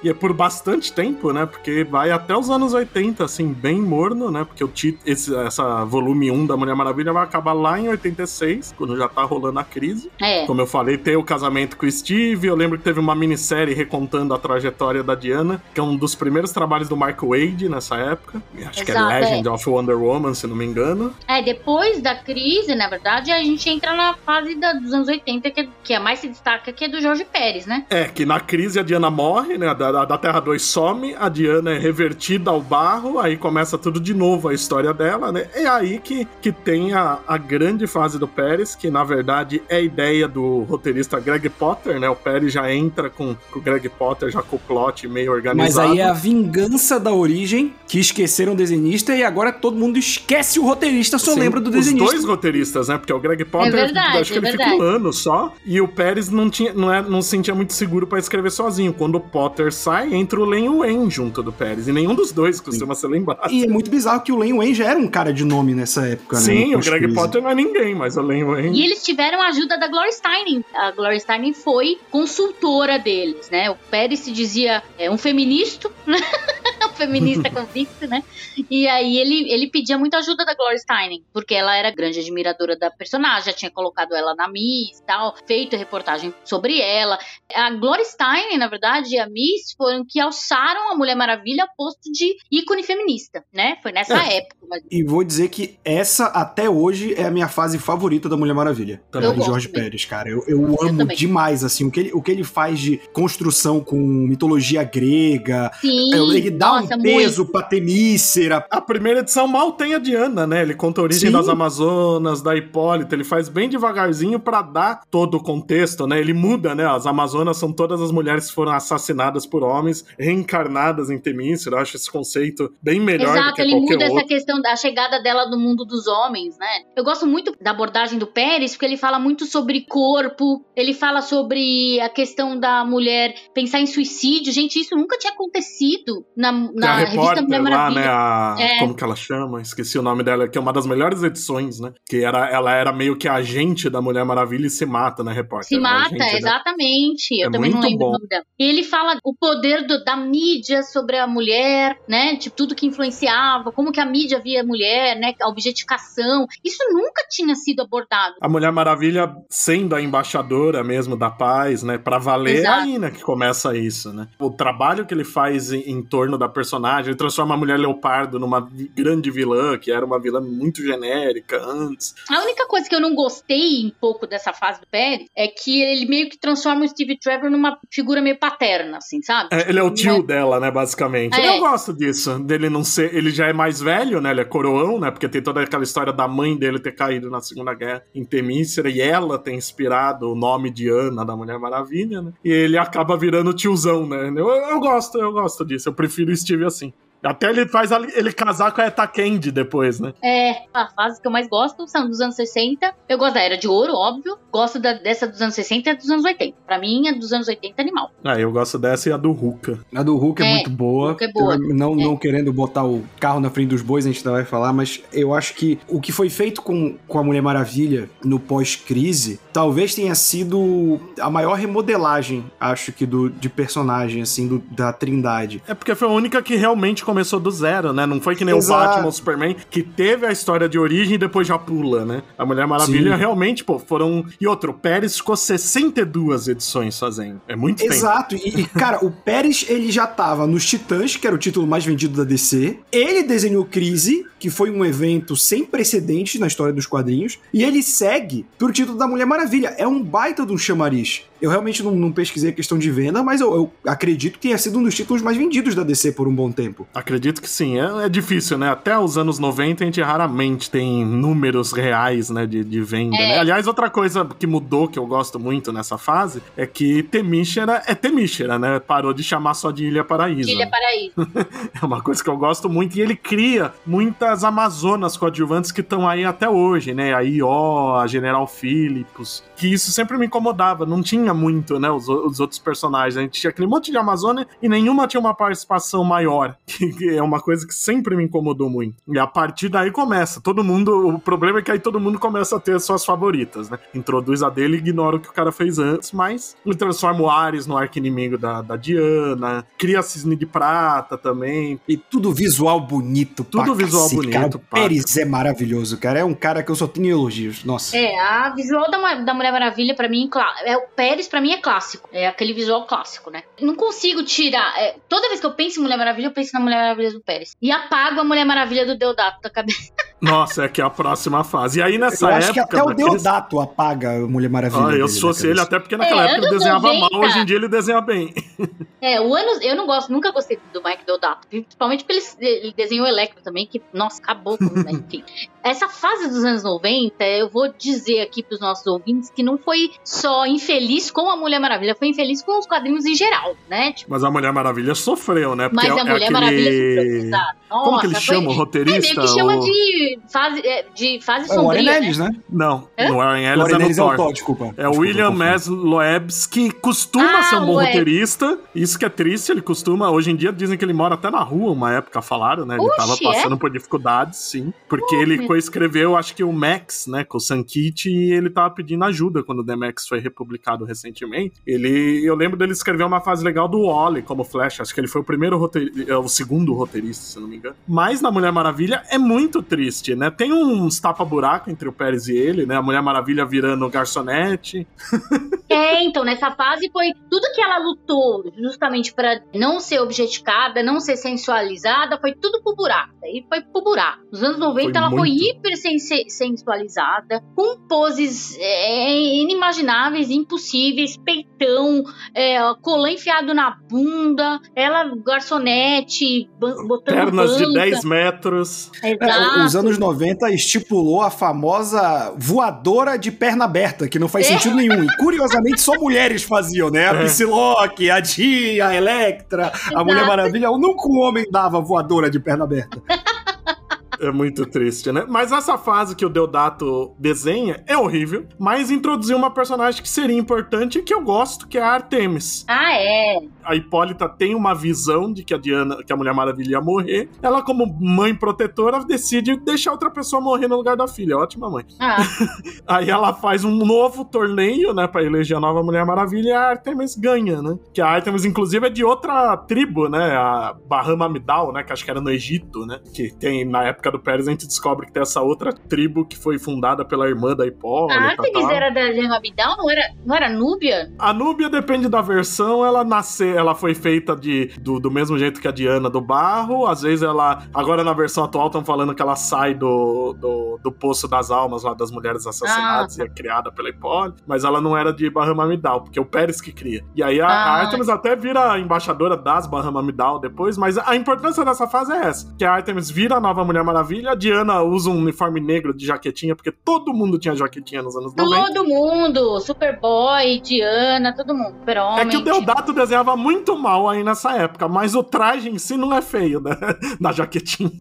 E é por bastante tempo, né? Porque vai até os anos 80, assim, bem morno, né? Porque o título, esse, essa volume 1 da Mulher Maravilha vai acabar lá em 86, quando já tá rolando a crise. É. Como eu falei, tem o casamento com o Steve. Eu lembro que teve uma minissérie recontando a trajetória da Diana, que é um dos primeiros trabalhos do Mark Wade nessa época. Acho que é Exato, Legend of Wonder Woman, se não me engano. É, depois da crise, na verdade, a gente entra na fase da- dos anos 80, que, é- que a mais se destaca, que é do Jorge Pérez, né? É, que na crise a Diana morre, né? Da, da- da Terra 2 some, a Diana é revertida ao barro, aí começa tudo de novo a história dela, né? É aí que, que tem a, a grande fase do Pérez, que na verdade é a ideia do roteirista Greg Potter, né? O Pérez já entra com, com o Greg Potter, já com o plot meio Mas organizado. aí é a vingança da origem, que esqueceram o desenhista e agora todo mundo esquece o roteirista, só Sim, lembra do Os desenhista. dois roteiristas, né? Porque o Greg Potter, verdade, acho que é ele verdade. fica um ano só. E o Pérez não, tinha, não, é, não se sentia muito seguro pra escrever sozinho. Quando o Potter sai, entra o Len Wen junto do Pérez. E nenhum dos dois costuma ser lembrado. E é muito bizarro que o Len Wayne já era um cara de nome nessa época, né? Sim, no o Greg. Potter não é ninguém, mas o Len Wen. E eles tiveram a ajuda da Gloria Steinem. A Gloria Steinem foi consultora deles, né? O Pérez se dizia é, um feminista, né? [laughs] feminista [laughs] convicto, né? E aí ele, ele pedia muita ajuda da Gloria Steinem, porque ela era grande admiradora da personagem, já tinha colocado ela na Miss e tal, feito reportagem sobre ela. A Gloria Steinem, na verdade, e a Miss foram que alçaram a Mulher Maravilha ao posto de ícone feminista, né? Foi nessa É. época. Mas E vou dizer que essa, até hoje, é a minha fase favorita da Mulher Maravilha. Também. Eu Jorge Pérez, cara. Eu, eu amo também. demais, assim, o que, ele, o que ele faz de construção com mitologia grega. sim, ele dá nossa, um. Peso pra Temícera. A primeira edição mal tem a Diana, né? Ele conta a origem Sim. das Amazonas, da Hipólita. Ele faz bem devagarzinho pra dar todo o contexto, né? Ele muda, né? As Amazonas são todas as mulheres que foram assassinadas por homens, reencarnadas em Temícera. Eu acho esse conceito bem melhor do Exato, que ele qualquer muda outro. essa questão da chegada dela no mundo dos homens, né? Eu gosto muito da abordagem do Pérez, porque ele fala muito sobre corpo, ele fala sobre a questão da mulher pensar em suicídio. Gente, isso nunca tinha acontecido na, na a repórter Mulher lá, Maravilha. né? A, É. Como que ela chama? Esqueci o nome dela, que é uma das melhores edições, né? Que era, ela era meio que agente da Mulher Maravilha e se mata, né, repórter? Se é mata, agente, né? exatamente. Eu É também não lembro bom. o nome dela. E ele fala o poder do- da mídia sobre a mulher, né? Tipo, tudo que influenciava, como que a mídia via a mulher, né? A objetificação. Isso nunca tinha sido abordado. A Mulher Maravilha sendo a embaixadora mesmo da paz, né? Pra valer, é Exato. aí, né, que começa isso, né? O trabalho que ele faz em, em torno da personagem, ele transforma a Mulher Leopardo numa grande vilã, que era uma vilã muito genérica antes. A única coisa que eu não gostei um pouco dessa fase do Pérez é que ele meio que transforma o Steve Trevor numa figura meio paterna, assim, sabe? É, ele é o Não tio dela, né, basicamente. É. Eu gosto disso, dele não ser. Ele já é mais velho, né? Ele é coroão, né? Porque tem toda aquela história da mãe dele ter caído na Segunda Guerra em Temícera e ela ter inspirado o nome de Ana da Mulher Maravilha, né? E ele acaba virando tiozão, né? Eu, eu gosto, eu gosto disso. Eu prefiro o Steve assim. Até ele faz a- ele casar com a Eta Candy depois, né? É, a fase que eu mais gosto são dos anos 60. Eu gosto da Era de Ouro, óbvio. Gosto da- dessa dos anos 60 e dos anos 80. Pra mim, a dos anos 80 é animal. Ah, eu gosto dessa e a do Ruka. A do Hulk é, É, muito boa. Hulk é boa. Eu Não, É. não querendo botar o carro na frente dos bois, a gente ainda vai falar, mas eu acho que o que foi feito com, com a Mulher Maravilha no pós-crise talvez tenha sido a maior remodelagem, acho que, do, de personagem, assim, do- da Trindade. É porque foi a única que realmente começou do zero, né? Não foi que nem Exato. o Batman, o Superman, que teve a história de origem e depois já pula, né? A Mulher Maravilha Sim. realmente, pô, foram. E outro, o Pérez ficou 62 edições fazendo. É muito tempo. Exato, e, e, cara, o Pérez ele já tava nos Titãs, que era o título mais vendido da DC. Ele desenhou Crise, que foi um evento sem precedentes na história dos quadrinhos. E ele segue pro título da Mulher Maravilha. É um baita de um chamariz. Eu realmente não, não pesquisei a questão de venda, mas eu, eu acredito que tenha sido um dos títulos mais vendidos da DC por um bom tempo. Acredito que sim. É, é difícil, né? Até os anos 90 a gente raramente tem números reais, né, de, de venda. É. né? Aliás, outra coisa que mudou, que eu gosto muito nessa fase, é que Temícera é Temícera, né? Parou de chamar só de Ilha Paraíso. Ilha Paraíso. [laughs] É uma coisa que eu gosto muito. E ele cria muitas Amazonas coadjuvantes que estão aí até hoje, né? A Ió, a General Philips. Que isso sempre me incomodava. Não tinha muito, né? Os, os outros personagens. A gente tinha aquele monte de Amazônia e nenhuma tinha uma participação maior. [laughs] Que, me, é uma coisa que sempre me incomodou muito. E a partir daí começa. Todo mundo. O problema é que aí todo mundo começa a ter suas favoritas, né? Introduz a dele e ignora o que o cara fez antes, mas ele transforma o Ares no arco inimigo da, da Diana, cria a Cisne de Prata também. E tudo visual bonito, Tudo visual cacete, bonito, Cara. O. Pérez é maravilhoso, cara. É um cara que eu só tenho elogios. Nossa. É, a visual da, da Mulher Maravilha, pra mim, é, o Pérez, pra mim, é clássico. É aquele visual clássico, né? Não consigo tirar. é, toda vez que eu penso em Mulher Maravilha, eu penso na Mulher Maravilha do Pérez. E apago a Mulher Maravilha do Deodato da cabeça. [laughs] Nossa, é que é a próxima fase. E aí nessa eu época. acho que até o daqueles- Deodato apaga a Mulher Maravilha. Ah, eu se da fosse ele, até porque naquela É, época ele desenhava 90. mal, hoje em dia ele desenha bem. É, o anos. Eu não gosto, nunca gostei do Mike Deodato. Principalmente porque ele, ele desenhou o Electro também, que, nossa, acabou com. né, enfim. [laughs] Essa fase dos anos 90, eu vou dizer aqui pros nossos ouvintes que não foi só infeliz com a Mulher Maravilha, foi infeliz com os quadrinhos em geral, né? Tipo, Mas a Mulher Maravilha sofreu, né? mas é- a é Mulher aquele- Maravilha sofreu, exato. Como que ele Nossa, foi- chama o É roteirista? meio que chama O- de fase, é, de fase É o Warren sombria. né? Ellis, né? Não, Hã? no Warren O Ellis Warren é Ellis é o Thor. Desculpa. É o Desculpa, William. Mess Loebs, que costuma Ah, ser um bom Loebs. roteirista. Isso que é triste, ele costuma. Hoje em dia dizem que ele mora até na rua, uma época falaram, né? Ele Oxe, tava passando por dificuldades, sim. Porque ele coescreveu, acho que o Max, né? Com o Sankit, e ele tava pedindo ajuda quando o The Max foi republicado recentemente. Ele. Eu lembro dele escrever uma fase legal do Wally como Flash. Acho que ele foi o primeiro roteirista. O segundo roteirista, se não me engano. Mas na Mulher Maravilha é muito triste, né? Tem uns tapa-buraco entre o Pérez e ele, né? A Mulher Maravilha virando garçonete. [laughs] É, então, nessa fase foi tudo que ela lutou justamente pra não ser objetificada, não ser sensualizada, foi tudo pro buraco. Aí foi pro buraco. Nos anos 90 Foi ela foi muito. hiper sense- sensualizada, com poses é, inimagináveis, impossíveis, peitão, é, colã enfiado na bunda, ela garçonete, botando Pernas de banca. 10 metros. Exato. É, os anos 90 estipulou a famosa voadora de perna aberta, que não faz É. sentido nenhum. E curiosamente só mulheres faziam, né? A É. Psylocke, a Dia, a Electra, a Mulher Maravilha. Nunca um homem dava voadora de perna aberta. É muito triste, né? Mas essa fase que o Deodato desenha é horrível, mas introduziu uma personagem que seria importante e que eu gosto, que é a Artemis. Ah, é. A Hipólita tem uma visão de que a Diana, que a Mulher Maravilha ia morrer. Ela, como mãe protetora, decide deixar outra pessoa morrer no lugar da filha. Ótima mãe. Ah, [laughs] Aí ela faz um novo torneio, né, pra eleger a nova Mulher Maravilha e a Artemis ganha, né? Que a Artemis, inclusive, é de outra tribo, né? A Bahama Midal, né? Que acho que era no Egito, né? Que tem, na época do Pérez, a gente descobre que tem essa outra tribo que foi fundada pela irmã da Hipólita. a Artemis era da Abidal, não era, não era Núbia? A Núbia depende da versão, ela nasceu, ela foi feita de, do, do mesmo jeito que a Diana do barro. Às vezes ela. Agora na versão atual estão falando que ela sai do, do, do poço das almas lá das mulheres assassinadas e é criada pela Hipólita. Mas ela não era de Bahama Midal, porque é o Pérez que cria. E aí a, a Ah. Artemis até vira embaixadora das Bahama Midal depois, mas a importância dessa fase é essa: que a Artemis vira a nova Mulher Maravilha, a Diana usa um uniforme negro de jaquetinha, porque todo mundo tinha jaquetinha nos anos 90. Todo mundo, Superboy, Diana, todo mundo, É Super-Homem. que o Deodato desenhava muito mal aí nessa época, mas o traje em si não é feio, né? [laughs] Na jaquetinha.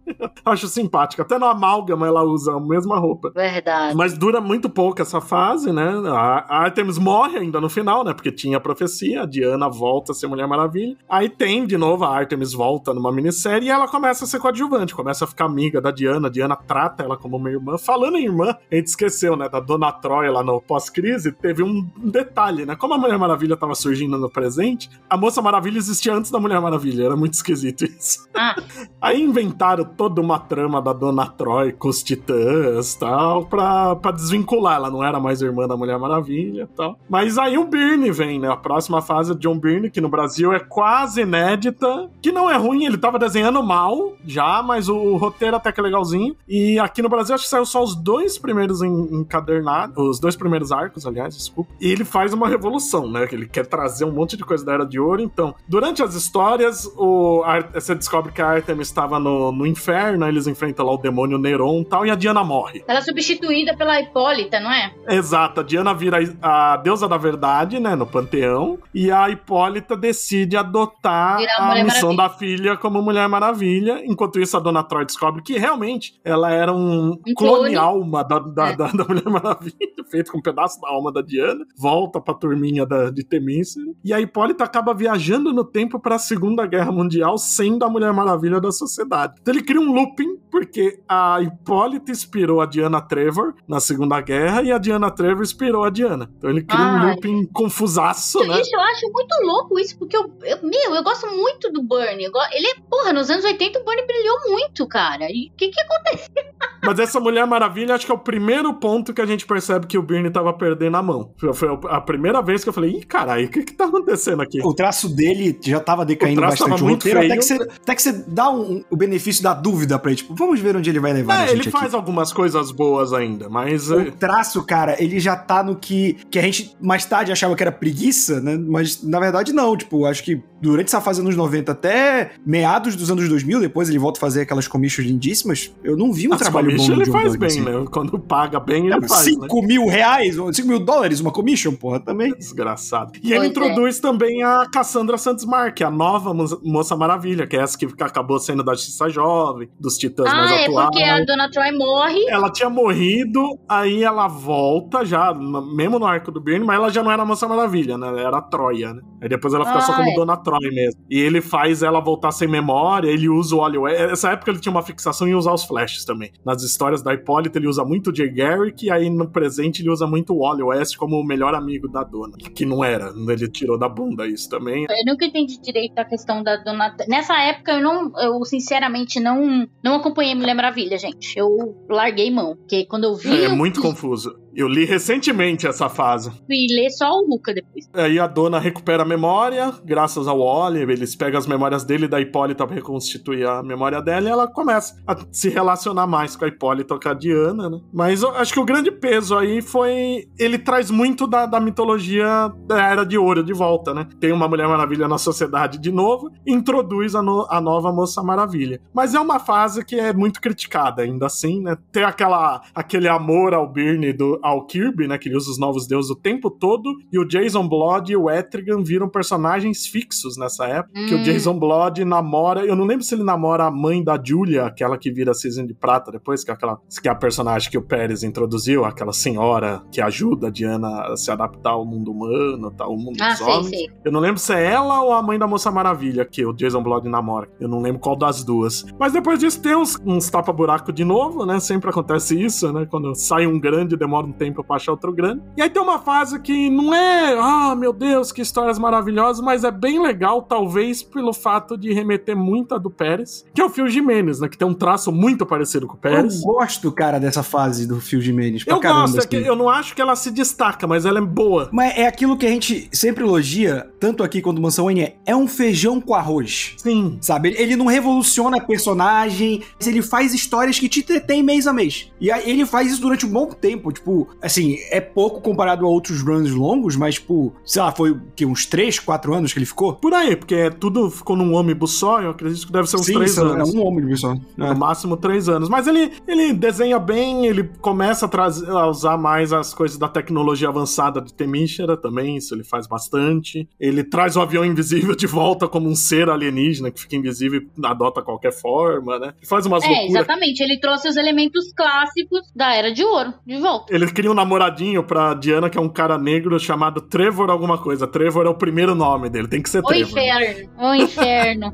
Acho simpático. Até no amálgama ela usa a mesma roupa. Verdade. Mas dura muito pouco essa fase, né? A Artemis morre ainda no final, né? Porque tinha a profecia, a Diana volta a ser Mulher Maravilha. Aí tem, de novo, a Artemis volta numa minissérie e ela começa a ser coadjuvante, começa a ficar amiga da Diana. A Diana trata ela como uma irmã. Falando em irmã, a gente esqueceu, né? Da Dona Troy lá no pós-crise, teve um detalhe, né? Como a Mulher Maravilha tava surgindo no presente, a Moça Maravilha existia antes da Mulher Maravilha. Era muito esquisito isso. Ah, [laughs] Aí inventaram toda uma trama da Dona Troy com os titãs tal, pra, pra desvincular. Ela não era mais irmã da Mulher Maravilha tal. Mas aí o Byrne vem, né? A próxima fase é John Byrne, que no Brasil é quase inédita, que não é ruim, ele tava desenhando mal já, mas o roteiro até que é legalzinho. E aqui no Brasil acho que saiu só os dois primeiros em- encadernados, os dois primeiros arcos, aliás, desculpa. E ele faz uma revolução, né? Que ele quer trazer um monte de coisa da Era de Ouro. Então, durante as histórias, o Ar- você descobre que a Artemis estava no, no inferno, eles enfrentam lá o demônio Neron e tal, e a Diana morre. ela é substituída pela Hipólita, não é? Exato, a Diana vira a deusa da verdade, né, no panteão, e a Hipólita decide adotar Virar a a missão Maravilha. da filha como Mulher Maravilha. Enquanto isso, a Dona Troy descobre que realmente ela era um, Um clone alma da, da, É. da, da Mulher Maravilha, [laughs] feito com um pedaço da alma da Diana, volta pra turminha da, de Temícera, e a Hipólita acaba viajando no tempo pra Segunda Guerra Mundial, sendo a Mulher Maravilha da sociedade. Então ele cria um looping, porque a Hipólita inspirou a Diana Trevor na Segunda Guerra, e a Diana Trevor inspirou a Diana. Então ele cria um Ai. looping confusaço, né? Isso eu acho muito louco isso, porque eu, eu- meu, eu gosto muito do Bernie. Ele é, porra, nos anos 80 o Bernie brilhou muito, cara. E que que aconteceu? Mas essa Mulher Maravilha, acho que é o primeiro ponto que a gente percebe que o Byrne tava perdendo a mão. Foi- a primeira vez que eu falei, ih, caralho, o que que tá acontecendo aqui? O traço dele já tava decaindo O traço bastante tava o muito roteiro, até feio. que, você, até que você dá um- o benefício da dúvida pra ele. Tipo, vamos ver onde ele vai levar a É, ele aqui. faz algumas coisas boas ainda, mas... O é, traço, cara, ele já tá no que, que a gente mais tarde achava que era preguiça, né? Mas na verdade não. Tipo, acho que durante essa fase anos 90 até meados dos anos 2000, depois ele volta a fazer aquelas commissions lindíssimas, eu não vi um as trabalho ele faz bem, assim. né? Quando paga bem, ele É, faz, né? 5 mil reais, 5 mil dólares uma commission, porra, também. Desgraçado. E Pois ele é. introduz também a Cassandra Santos Mark, a nova Mo- Moça Maravilha, que é essa que acabou sendo da Justiça Jovem, dos Titãs mais Ah, é atuais. porque a Dona Troy morre. Ela tinha morrido, aí ela volta já, mesmo no arco do Byrne, mas ela já não era a Moça Maravilha, né? Ela era a Troia, né? Aí depois ela fica Ah, só como é. Dona Troy mesmo. E ele faz ela voltar sem memória, ele usa o óleo. Essa época ele tinha uma fixação em usar os flashes também. Nas histórias da Hipólita ele usa muito o Jay Garrick, e aí no presente ele usa muito o Wally West como o melhor amigo da dona. Que não era, ele tirou da bunda isso também. Eu nunca entendi direito a questão da Dona. Nessa época eu não, eu sinceramente não, não acompanhei Mulher Maravilha, gente. Eu larguei mão, porque quando eu vi, É eu muito confuso. Eu li recentemente essa fase. fui ler só o Luca depois. Aí a dona recupera a memória, graças ao Wally, eles pegam as memórias dele e da Hipólita pra reconstituir a memória dela e ela começa a se relacionar mais com a Hipólita com a Diana, né? Mas eu acho que o grande peso aí foi. Ele traz muito da, da mitologia da Era de Ouro de volta, né? Tem uma Mulher Maravilha na sociedade de novo, introduz a, no- a nova Moça Maravilha. Mas é uma fase que é muito criticada ainda assim, né? Tem aquela, aquele amor ao Byrne do, ao Kirby, né? Que ele usa os novos deuses o tempo todo. E o Jason Blood e o Etrigan viram personagens fixos nessa época. Que o Hum. Jason Blood namora. Eu não lembro se ele namora a mãe da Julia, aquela que vira Season de Prata depois, que é, aquela, que é a personagem que o Pérez introduziu, aquela senhora que ajuda a Diana a se adaptar ao mundo humano, tá, ao mundo Ah, dos sei, homens. sei. Eu não lembro se é ela ou a mãe da Moça Maravilha que o Jason Blood namora. Eu não lembro qual das duas. Mas depois disso tem uns, uns tapa-buraco de novo, né? Sempre acontece isso, né? Quando sai um grande, demora um tempo pra achar outro grande. E aí tem uma fase que não é, ah, meu Deus, que histórias maravilhosas, mas é bem legal, talvez pelo fato de remeter muito a do Pérez, que é o Phil Jimenez, né? Que tem um traço muito parecido com o Pérez. Eu gosto, cara, dessa fase do Phil Jimenez. Eu caramba, gosto, é assim. que eu não acho que ela se destaca, mas ela é boa. Mas é aquilo que a gente sempre elogia, tanto aqui quanto Mansão N, é, é um feijão com arroz. Sim. Sabe? Ele- não revoluciona personagem, mas ele faz histórias que te entretêm mês a mês. E aí ele faz isso durante um bom tempo. Tipo, assim, é pouco comparado a outros runs longos, mas, tipo, sei lá, foi o quê? Uns 3, 4 anos que ele ficou? Por aí, porque é tudo ficou num ônibus só, eu acredito que deve ser uns Sim, três são- anos. É um homem só. No máximo três anos. Mas ele, ele desenha bem, ele começa a, trazer, a usar mais as coisas da tecnologia avançada de Temícera também, isso ele faz bastante. Ele traz o avião invisível de volta como um ser alienígena que fica invisível e adota qualquer forma, né? Ele faz umas É, loucuras. exatamente. Ele trouxe os elementos clássicos da Era de Ouro de volta. Ele cria um namoradinho pra Diana, que é um cara negro chamado Trevor alguma coisa. Trevor é o primeiro nome dele, tem que ser O Trevor. inferno. [laughs] O inferno.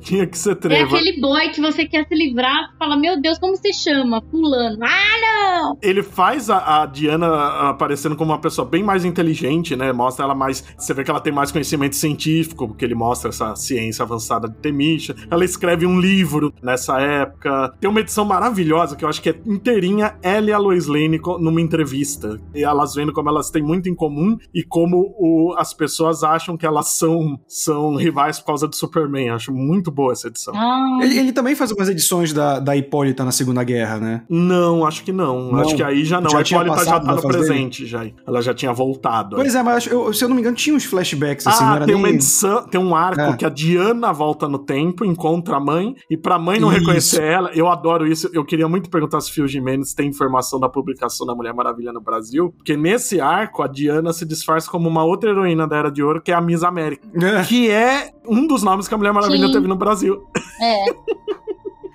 Tinha que ser é Trevor. aquele boy que você quer se livrar e fala: Meu Deus, como você chama? Fulano. Ah, não! Ele faz a, a Diana aparecendo como uma pessoa bem mais inteligente, né? Mostra ela mais. Você vê que ela tem mais conhecimento científico, porque ele mostra essa ciência avançada de Temisha. Ela escreve um livro nessa época. Tem uma edição maravilhosa que eu acho que é inteirinha ela e a Lois Lane numa entrevista. E elas vendo como elas têm muito em comum e como o- as pessoas acham que elas são, são rivais por causa do Superman. Acho muito boa essa edição. Ah, Ele, ele também faz algumas edições da, da Hipólita na Segunda Guerra, né? Não, acho que não. Não? Acho que aí já não. Já a tinha Hipólita já passado tá no dele? presente, já. Ela já tinha voltado. Pois é, mas acho- eu- se eu não me engano, tinha uns flashbacks, assim, não ah, era tem nem... uma edição, tem um arco É. que a Diana volta no tempo, encontra a mãe, e pra mãe não Isso. reconhecer ela, eu adoro isso. Eu queria muito perguntar se Phil Jimenez tem informação da publicação da Mulher Maravilha no Brasil, porque nesse arco a Diana se disfarça como uma outra heroína da Era de Ouro, que é a Miss América, É. que é um dos nomes que a Mulher Maravilha Sim. teve no Brasil. é. [laughs]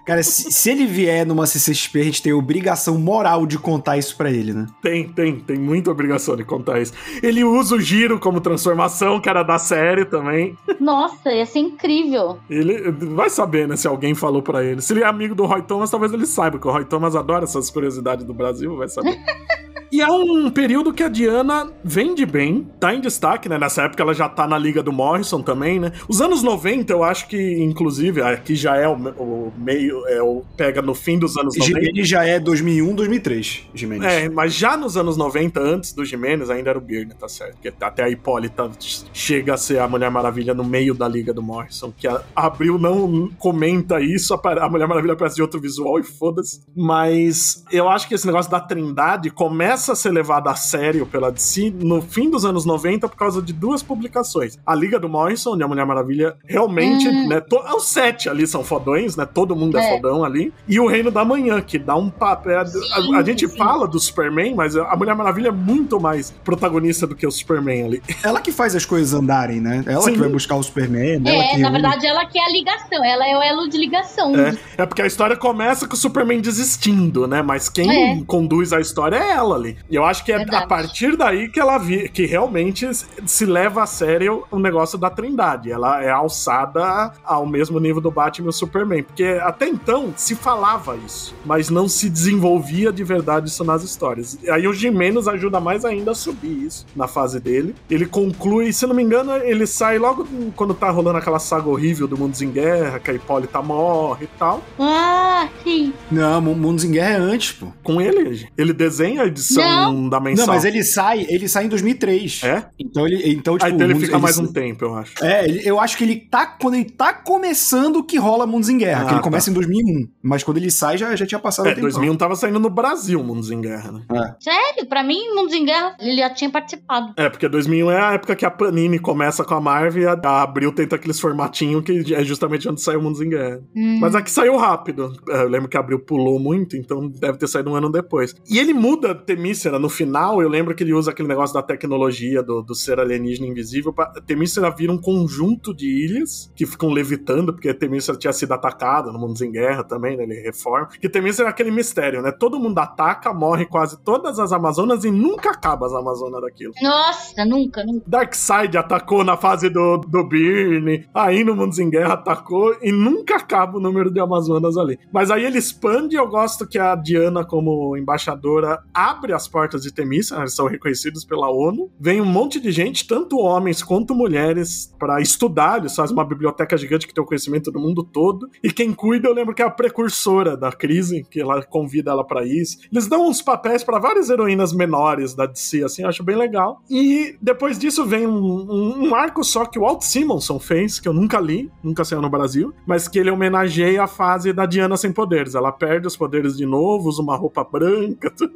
Cara, se, se ele vier numa CCXP, a gente tem obrigação moral de contar isso pra ele, né? Tem, tem, tem muita obrigação de contar isso. Ele usa o giro como transformação, que era da série também. Nossa, ia ser incrível. Ele vai saber, né, se alguém falou pra ele. Se ele é amigo do Roy Thomas, talvez ele saiba, que o Roy Thomas adora essas curiosidades do Brasil, vai saber. [laughs] E é um período que a Diana vende bem, tá em destaque, né? Nessa época ela já tá na liga do Morrison também, né? Os anos 90, eu acho que, inclusive, aqui já é o, o meio, é o, pega no fim dos anos 90. Jimenez já é 2001, 2003, Jimenez. É, mas já nos anos 90, antes do Jimenez, ainda era o Byrne, tá certo? Porque até a Hipólita chega a ser a Mulher Maravilha no meio da liga do Morrison, que a Abril não comenta isso, a Mulher Maravilha aparece de outro visual e foda-se. Mas eu acho que esse negócio da trindade começa começa a ser levada a sério pela DC no fim dos anos 90 por causa de duas publicações. A Liga do Morrison, onde a Mulher Maravilha realmente, hum. né? To, os sete ali são fodões, né? Todo mundo é. é fodão ali. E o Reino da Manhã, que dá um papel. Sim, a, a, gente sim. fala do Superman, mas a Mulher Maravilha é muito mais protagonista do que o Superman ali. Ela que faz as coisas andarem, né? Ela sim. que vai buscar o Superman. É, na verdade, ela que é a ligação. Ela é o elo de ligação. É, é porque a história começa com o Superman desistindo, né? Mas quem é. conduz a história é ela ali. E eu acho que é Verdade. a partir daí que ela vi, que realmente se leva a sério o negócio da Trindade. Ela é alçada ao mesmo nível do Batman e o Superman. Porque até então se falava isso, mas não se desenvolvia de verdade isso nas histórias. E aí o Jimenez ajuda mais ainda a subir isso na fase dele. Ele conclui, se não me engano, ele sai logo quando tá rolando aquela saga horrível do Mundos em Guerra, que a Hipólita morre e tal. Ah, sim. Não, Mundos em Guerra é antes, pô. Com ele, ele desenha a edição não da mensal. Não, mas ele sai, ele sai em 2003. É? Então ele, então tipo, Aí então ele fica ele, mais um tempo, eu acho. É, ele, eu acho que ele tá quando ele tá começando que rola Mundos em Guerra, ah, que ele tá. começa em 2001, mas quando ele sai já, já tinha passado é, um tempo. 2001 tava saindo no Brasil Mundos em Guerra, né? É. Sério? Para mim Mundos em Guerra ele já tinha participado. É, porque 2001 é a época que a Panini começa com a Marvel e a Abril tenta aqueles formatinhos que é justamente onde saiu Mundos em Guerra. Hum. Mas aqui saiu rápido. É, eu lembro que a Abril pulou muito, então deve ter saído um ano depois. E ele muda Temícera no final, eu lembro que ele usa aquele negócio da tecnologia do, do ser alienígena invisível. Pra... Temícera vira um conjunto de ilhas que ficam levitando, porque Temícera tinha sido atacado no Mundos em Guerra também, né? Ele reforma. Que Temícera é aquele mistério, né? Todo mundo ataca, morre quase todas as Amazonas e nunca acaba as Amazonas daquilo. Nossa, nunca, nunca. Darkseid atacou na fase do, do Byrne, aí no Mundos em Guerra atacou e nunca acaba o número de Amazonas ali. Mas aí ele expande e eu gosto que a Diana, como embaixadora, abre as portas de Temícera, eles são reconhecidos pela ONU. Vem um monte de gente, tanto homens quanto mulheres, para estudar. Eles fazem uma biblioteca gigante que tem o conhecimento do mundo todo. E quem cuida, eu lembro que é a precursora da crise, que ela convida ela para isso. Eles dão uns papéis para várias heroínas menores da DC, assim, eu acho bem legal. E depois disso vem um, um, um arco só que o Walt Simonson fez, que eu nunca li, nunca saiu no Brasil, mas que ele homenageia a fase da Diana sem poderes. Ela perde os poderes de novo, usa uma roupa branca. Tudo.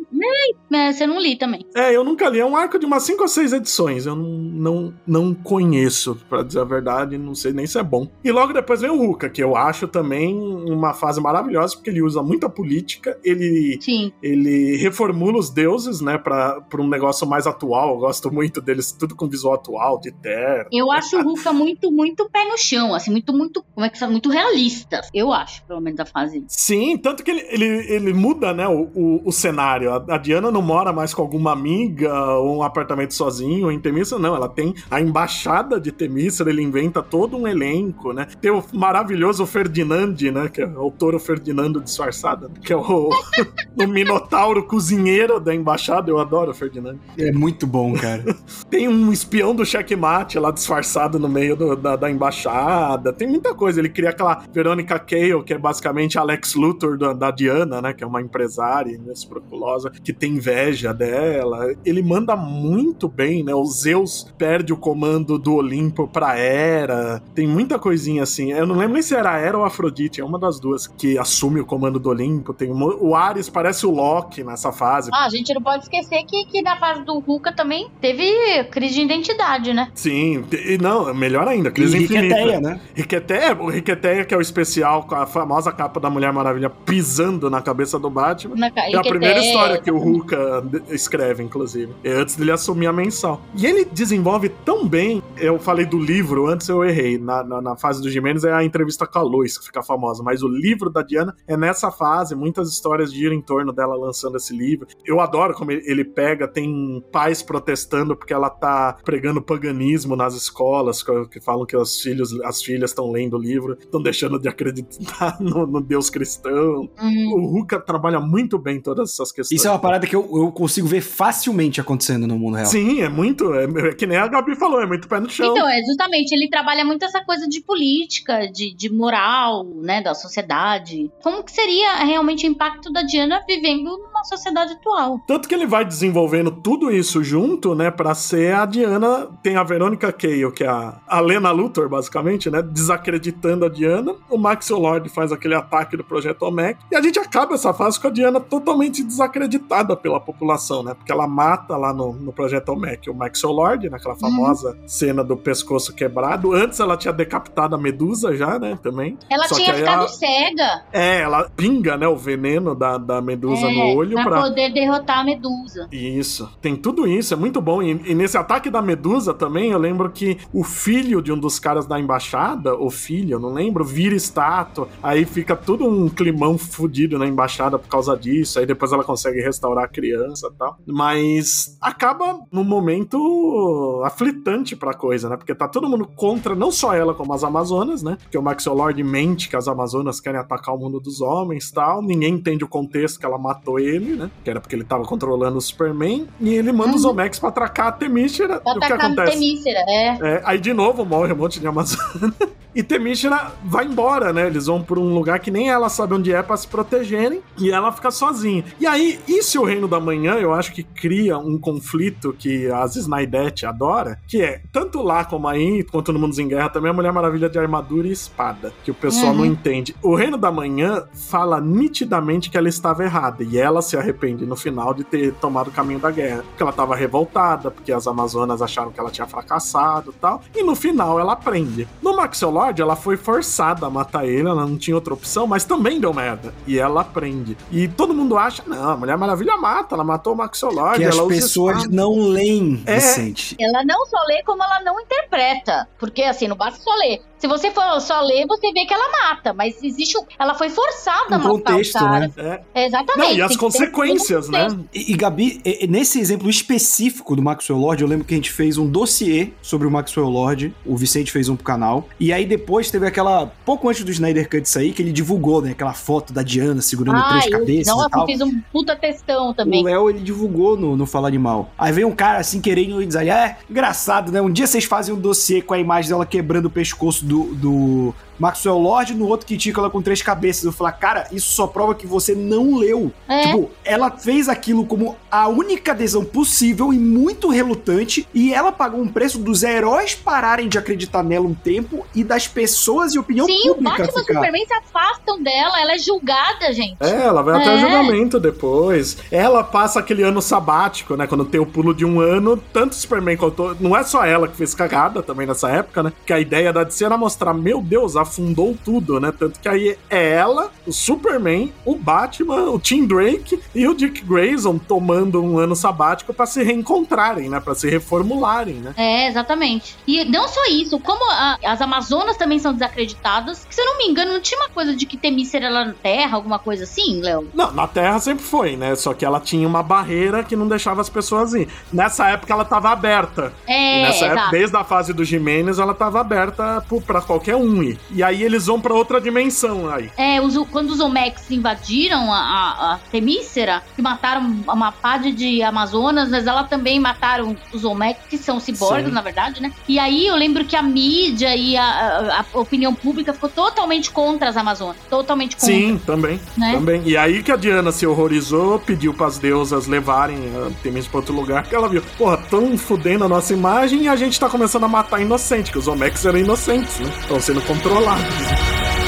Mas você não li também. É, eu nunca li. É um arco de umas 5 ou 6 edições. Eu não, não, não conheço, para dizer a verdade. Não sei nem se é bom. E logo depois vem o Ruka, que eu acho também uma fase maravilhosa, porque ele usa muita política. Ele, Sim. ele reformula os deuses, né, pra, pra um negócio mais atual. Eu gosto muito deles, tudo com visual atual, de terra. Eu acho o Ruka muito, muito pé no chão, assim, muito, muito, como é que muito realista. Eu acho, pelo menos, a fase. Sim, tanto que ele, ele, ele muda, né, o, o, o cenário. A, a Diana não mora mais com alguma amiga ou um apartamento sozinho em Temícera, não. Ela tem a embaixada de Temícera, ele inventa todo um elenco, né? Tem o maravilhoso Ferdinand, né? Que é o touro Ferdinando disfarçado, que é o, [laughs] o minotauro cozinheiro da embaixada. Eu adoro o Ferdinand. É muito bom, cara. [laughs] tem um espião do checkmate lá disfarçado no meio do, da, da, embaixada. Tem muita coisa. Ele cria aquela Verônica Cale, que é basicamente Alex Luthor da, da Diana, né? Que é uma empresária inescrupulosa, que tem inveja dela. Ele manda muito bem, né? O Zeus perde o comando do Olimpo pra Hera. Tem muita coisinha assim. Eu não lembro nem se era Hera ou Afrodite, é uma das duas que assume o comando do Olimpo. Tem uma... o Ares parece o Loki nessa fase. Ah, a gente não pode esquecer que, que na fase do Ruka também teve crise de identidade, né? Sim, e não, melhor ainda, crise e infinita. Riqueteia, né? Riqueteia, o Riqueteia, que é o especial com a famosa capa da Mulher Maravilha pisando na cabeça do Batman. Na. É a primeira história que o Hulk Ruka escreve, inclusive. É antes dele assumir a mensal. E ele desenvolve tão bem. Eu falei do livro, antes eu errei. Na, na, na fase do Jimenez é a entrevista com a Luz, que fica famosa. Mas o livro da Diana é nessa fase. Muitas histórias giram em torno dela lançando esse livro. Eu adoro como ele pega, tem pais protestando porque ela tá pregando paganismo nas escolas, que falam que os filhos, as filhas estão lendo o livro, estão deixando de acreditar [laughs] no, no Deus cristão. Uhum. O Ruka trabalha muito bem todas essas questões. Isso é uma parada que eu, eu consigo ver facilmente acontecendo no mundo real. Sim, é muito. É, é, que nem a Gabi falou, é muito pé no chão. Então, é justamente, ele trabalha muito essa coisa de política, de, de moral, né, da sociedade. Como que seria realmente o impacto da Diana vivendo numa sociedade atual? Tanto que ele vai desenvolvendo tudo isso junto, né, pra ser a Diana. Tem a Verônica Cale, que é a, a Lena Luthor, basicamente, né, desacreditando a Diana. O Max Lord faz aquele ataque do Projeto Omec. E a gente acaba essa fase com a Diana totalmente desacreditada pela população, né, porque ela mata lá no, no Projeto Omec o Max Lord, naquela famosa uhum. cena do pescoço quebrado. Antes ela tinha decapitado a Medusa já, né, também. Ela Só tinha ficado ela... cega. É, ela pinga, né, o veneno da, da Medusa é, no olho pra, pra poder derrotar a Medusa. Isso. Tem tudo isso, é muito bom. E, e, nesse ataque da Medusa também, eu lembro que o filho de um dos caras da embaixada, o filho, eu não lembro, vira estátua. Aí fica tudo um climão fudido na embaixada por causa disso. Aí depois ela consegue restaurar a criança e tal. Mas acaba num momento aflitante pra coisa, né? Porque tá todo mundo contra, não só ela, como as Amazonas, né? Porque o Maxwell Lord mente que as Amazonas querem atacar o mundo dos homens tal. Ninguém entende o contexto que ela matou ele, né? Que era porque ele tava controlando o Superman. E ele manda uhum. os Omex pra atracar a Temícera. Pra atacar o que acontece? a é. é. Aí de novo morre um monte de Amazonas. [laughs] E Temishina vai embora, né? Eles vão por um lugar que nem ela sabe onde é para se protegerem e ela fica sozinha. E aí, isso o Reino da Manhã, eu acho que cria um conflito que as Snydette adora, que é tanto lá como aí, quanto no Mundos em Guerra, também a Mulher Maravilha de armadura e espada, que o pessoal uhum. não entende. O Reino da Manhã fala nitidamente que ela estava errada e ela se arrepende no final de ter tomado o caminho da guerra, porque ela estava revoltada, porque as Amazonas acharam que ela tinha fracassado e tal, e no final ela aprende. No Maxwell Lord, ela foi forçada a matar ele, ela não tinha outra opção, mas também deu merda. E ela aprende. E todo mundo acha, não, a Mulher Maravilha mata, ela matou o Max Lord. Que as pessoas não leem, é. Vicente. Ela não só lê, como ela não interpreta. Porque, assim, não basta só ler. Se você for só ler, você vê que ela mata, mas existe. Ela foi forçada um a matar contexto, o cara. Né? É. Exatamente. Não, e as consequências, né? E, e, Gabi, nesse exemplo específico do Maxwell Lord, eu lembro que a gente fez um dossiê sobre o Maxwell Lord. O Vicente fez um pro canal. E aí depois teve aquela. Pouco antes do Snyder Cut sair, que ele divulgou, né? Aquela foto da Diana segurando Ai, três cabeças. Nossa, e tal. fiz um puta textão também. O Léo, ele divulgou no, no Fala Animal. Aí vem um cara assim querendo dizer, é, engraçado, né? Um dia vocês fazem um dossiê com a imagem dela quebrando o pescoço do, do Maxwell Lord, no outro que ela com três cabeças. Eu falei, cara, isso só prova que você não leu. É. Tipo, ela fez aquilo como a única adesão possível e muito relutante, e ela pagou um preço dos heróis pararem de acreditar nela um tempo e das pessoas e opinião Sim, pública. Sim, o Batman e Superman se afastam dela, ela é julgada, gente. É, ela vai é. até julgamento depois. Ela passa aquele ano sabático, né? Quando tem o pulo de um ano, tanto Superman quanto. Não é só ela que fez cagada também nessa época, né? Que a ideia da DC era mostrar, meu Deus, a afundou tudo, né? Tanto que aí é ela, o Superman, o Batman, o Tim Drake e o Dick Grayson tomando um ano sabático para se reencontrarem, né? Para se reformularem, né? É, exatamente. E não só isso, como a, as Amazonas também são desacreditadas, que se eu não me engano, não tinha uma coisa de que Temícera era na Terra, alguma coisa assim, Léo? Não, na Terra sempre foi, né? Só que ela tinha uma barreira que não deixava as pessoas ir. Nessa época ela tava aberta. É, nessa época, desde a fase do Jimenez, ela tava aberta para qualquer um ir. E aí eles vão para outra dimensão aí. É, os, quando os Omex invadiram a, a, a Temícera, que mataram uma parte de Amazonas, mas ela também mataram os Omex, que são ciborgues, na verdade, né? E aí eu lembro que a mídia e a, a, opinião pública ficou totalmente contra as Amazonas. Totalmente contra. Sim, também. Né? também. E aí que a Diana se horrorizou, pediu para as deusas levarem a Temícera para outro lugar, porque ela viu, porra, tão fudendo a nossa imagem e a gente tá começando a matar inocente, que os Omex eram inocentes, né? Estão sendo controlados. Thank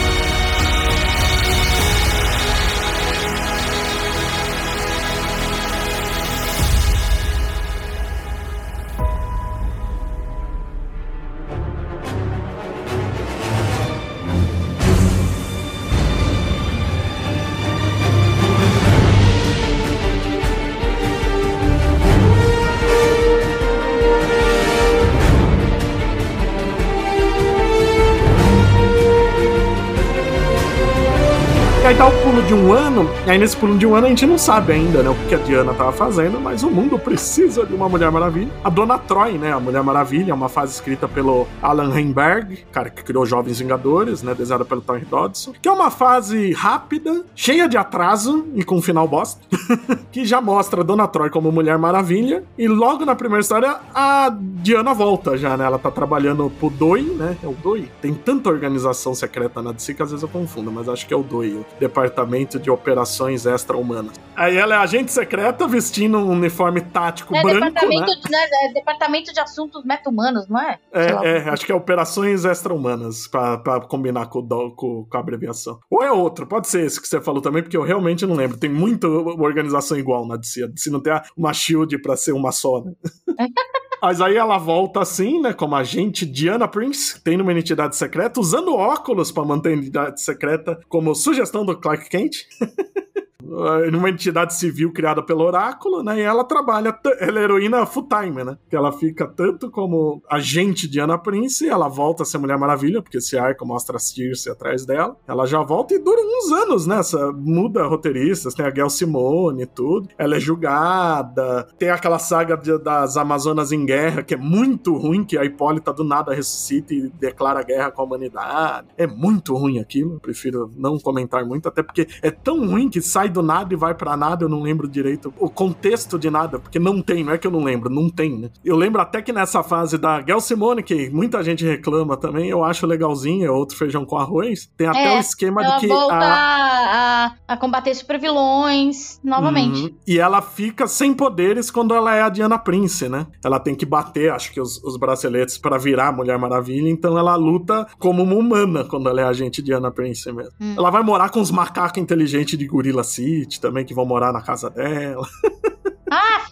aí nesse pulo de um ano a gente não sabe ainda, né, o que a Diana tava fazendo, mas o mundo precisa de uma Mulher Maravilha. A Dona Troy, né, a Mulher Maravilha, é uma fase escrita pelo Alan Heinberg, cara que criou Jovens Vingadores, né, desenhada pelo Tony Dodson, que é uma fase rápida, cheia de atraso e com um final bosta, [laughs] que já mostra a Dona Troy como Mulher Maravilha, e logo na primeira história a Diana volta já, né, ela tá trabalhando pro DOI, né, é o DOI? Tem tanta organização secreta na DC que às vezes eu confundo, mas acho que é o DOI, o Departamento de Operações Extra-Humanas. Aí ela é agente secreta vestindo um uniforme tático É branco, departamento, né? de, né, é departamento de Assuntos Meta-Humanos, não é? É, é, acho que é Operações Extra-Humanas, pra, pra combinar com, do- com- com a abreviação. Ou é outro, pode ser esse que você falou também, porque eu realmente não lembro. Tem muita organização igual na DC. DC não tem a- uma shield pra ser uma só, né? [laughs] Mas aí ela volta assim, né, como agente Diana Prince, tem numa identidade secreta, usando óculos pra manter a identidade secreta, como sugestão do Clark Kent. [laughs] numa entidade civil criada pelo Oráculo, né? E ela trabalha, ela é heroína full time, né? Que ela fica tanto como agente de Ana Prince, ela volta a ser Mulher Maravilha, porque esse arco mostra a Circe atrás dela. Ela já volta e dura uns anos nessa. Muda roteiristas, tem a Gail Simone e tudo. Ela é julgada. Tem aquela saga de- das Amazonas em guerra, que é muito ruim, que a Hipólita do nada ressuscita e declara guerra com a humanidade. É muito ruim aquilo. Prefiro não comentar muito, até porque é tão ruim que sai do nada e vai pra nada, eu não lembro direito o contexto de nada, porque não tem, não é que eu não lembro, não tem, né? Eu lembro até que nessa fase da Gail Simone, que muita gente reclama também, eu acho legalzinho, é outro feijão com arroz, tem até É, o esquema Ela de que volta a, a, a combater supervilões novamente. Uhum. E ela fica sem poderes quando ela é a Diana Prince, né? Ela tem que bater, acho que os, os braceletes pra virar a Mulher Maravilha, então ela luta como uma humana quando ela é agente Diana Prince mesmo. Hum. Ela vai morar com os macacos inteligentes de Gorilla City também, que vão morar na casa dela. [laughs]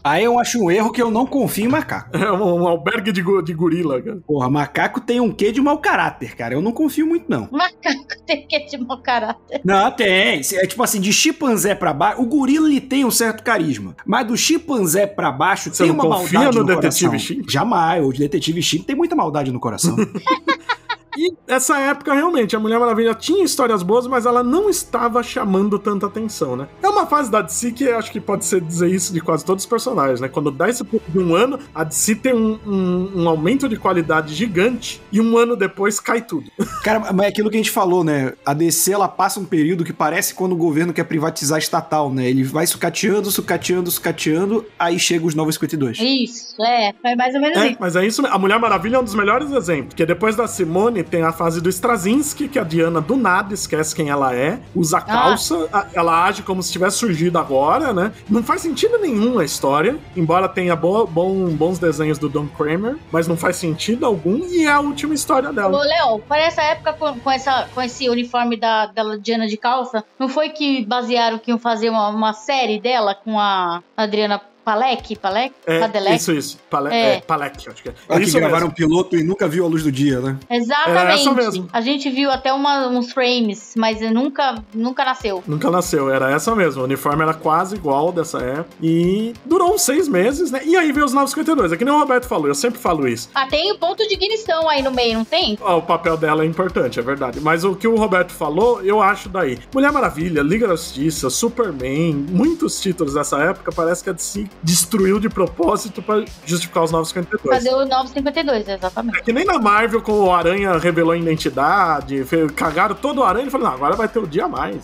Aí eu acho um erro que eu não confio em macaco. É um, um albergue de, de gorila, cara. Porra, macaco tem um quê de mau caráter, cara. Eu não confio muito, não. Macaco tem que de mau caráter. Não, tem. É tipo assim, de chimpanzé pra baixo. O gorila ele tem um certo carisma. Mas do chimpanzé pra baixo Você tem uma maldade no no, Detetive coração. Chimp? Jamais. O detetive Chimp tem muita maldade no coração. [laughs] E essa época, realmente, a Mulher Maravilha tinha histórias boas, mas ela não estava chamando tanta atenção, né? É uma fase da DC que acho que pode ser dizer isso de quase todos os personagens, né? Quando dá esse pouco de um ano, a DC tem um, um- um aumento de qualidade gigante e um ano depois cai tudo. [laughs] Cara, mas é aquilo que a gente falou, né? A DC ela passa um período que parece quando o governo quer privatizar estatal, né? Ele vai sucateando, sucateando, sucateando, aí chega os 952. Isso, é. Foi mais ou menos É, isso. mas é isso mesmo. A Mulher Maravilha é um dos melhores exemplos. Porque depois da Simone tem a fase do Straczynski, que a Diana do nada esquece quem ela é, usa calça, a- ela age como se tivesse surgido agora, né? Não faz sentido nenhum a história, embora tenha bo- bom- bons desenhos do Don Kramer, mas não faz sentido algum e é a última história Ô, dela. Léo, para essa época, com, com essa, com esse uniforme da, da Diana de calça, não foi que basearam que iam fazer uma, uma série dela com a Adriana Palek? Palek? É, Padelec? isso, isso. Pale É. é. Palek, acho que é. Que isso gravaram mesmo. um piloto e nunca viu a luz do dia, né? Exatamente. É essa mesmo. A gente viu até uma- uns frames, mas nunca, nunca nasceu. Nunca nasceu, era essa mesmo. O uniforme era quase igual dessa época. E durou uns seis meses, né? E aí veio os 952. É que nem o Roberto falou, eu sempre falo isso. Ah, tem o ponto de ignição aí no meio, não tem? Ah, o papel dela é importante, é verdade. Mas o que o Roberto falou, eu acho daí. Mulher Maravilha, Liga da Justiça, Superman, muitos títulos dessa época, parece que a DC destruiu de propósito pra justificar os 952. Fazer o 952, exatamente. É que nem na Marvel, com o Aranha revelou a identidade, cagaram todo o Aranha e falaram, agora vai ter o dia a mais.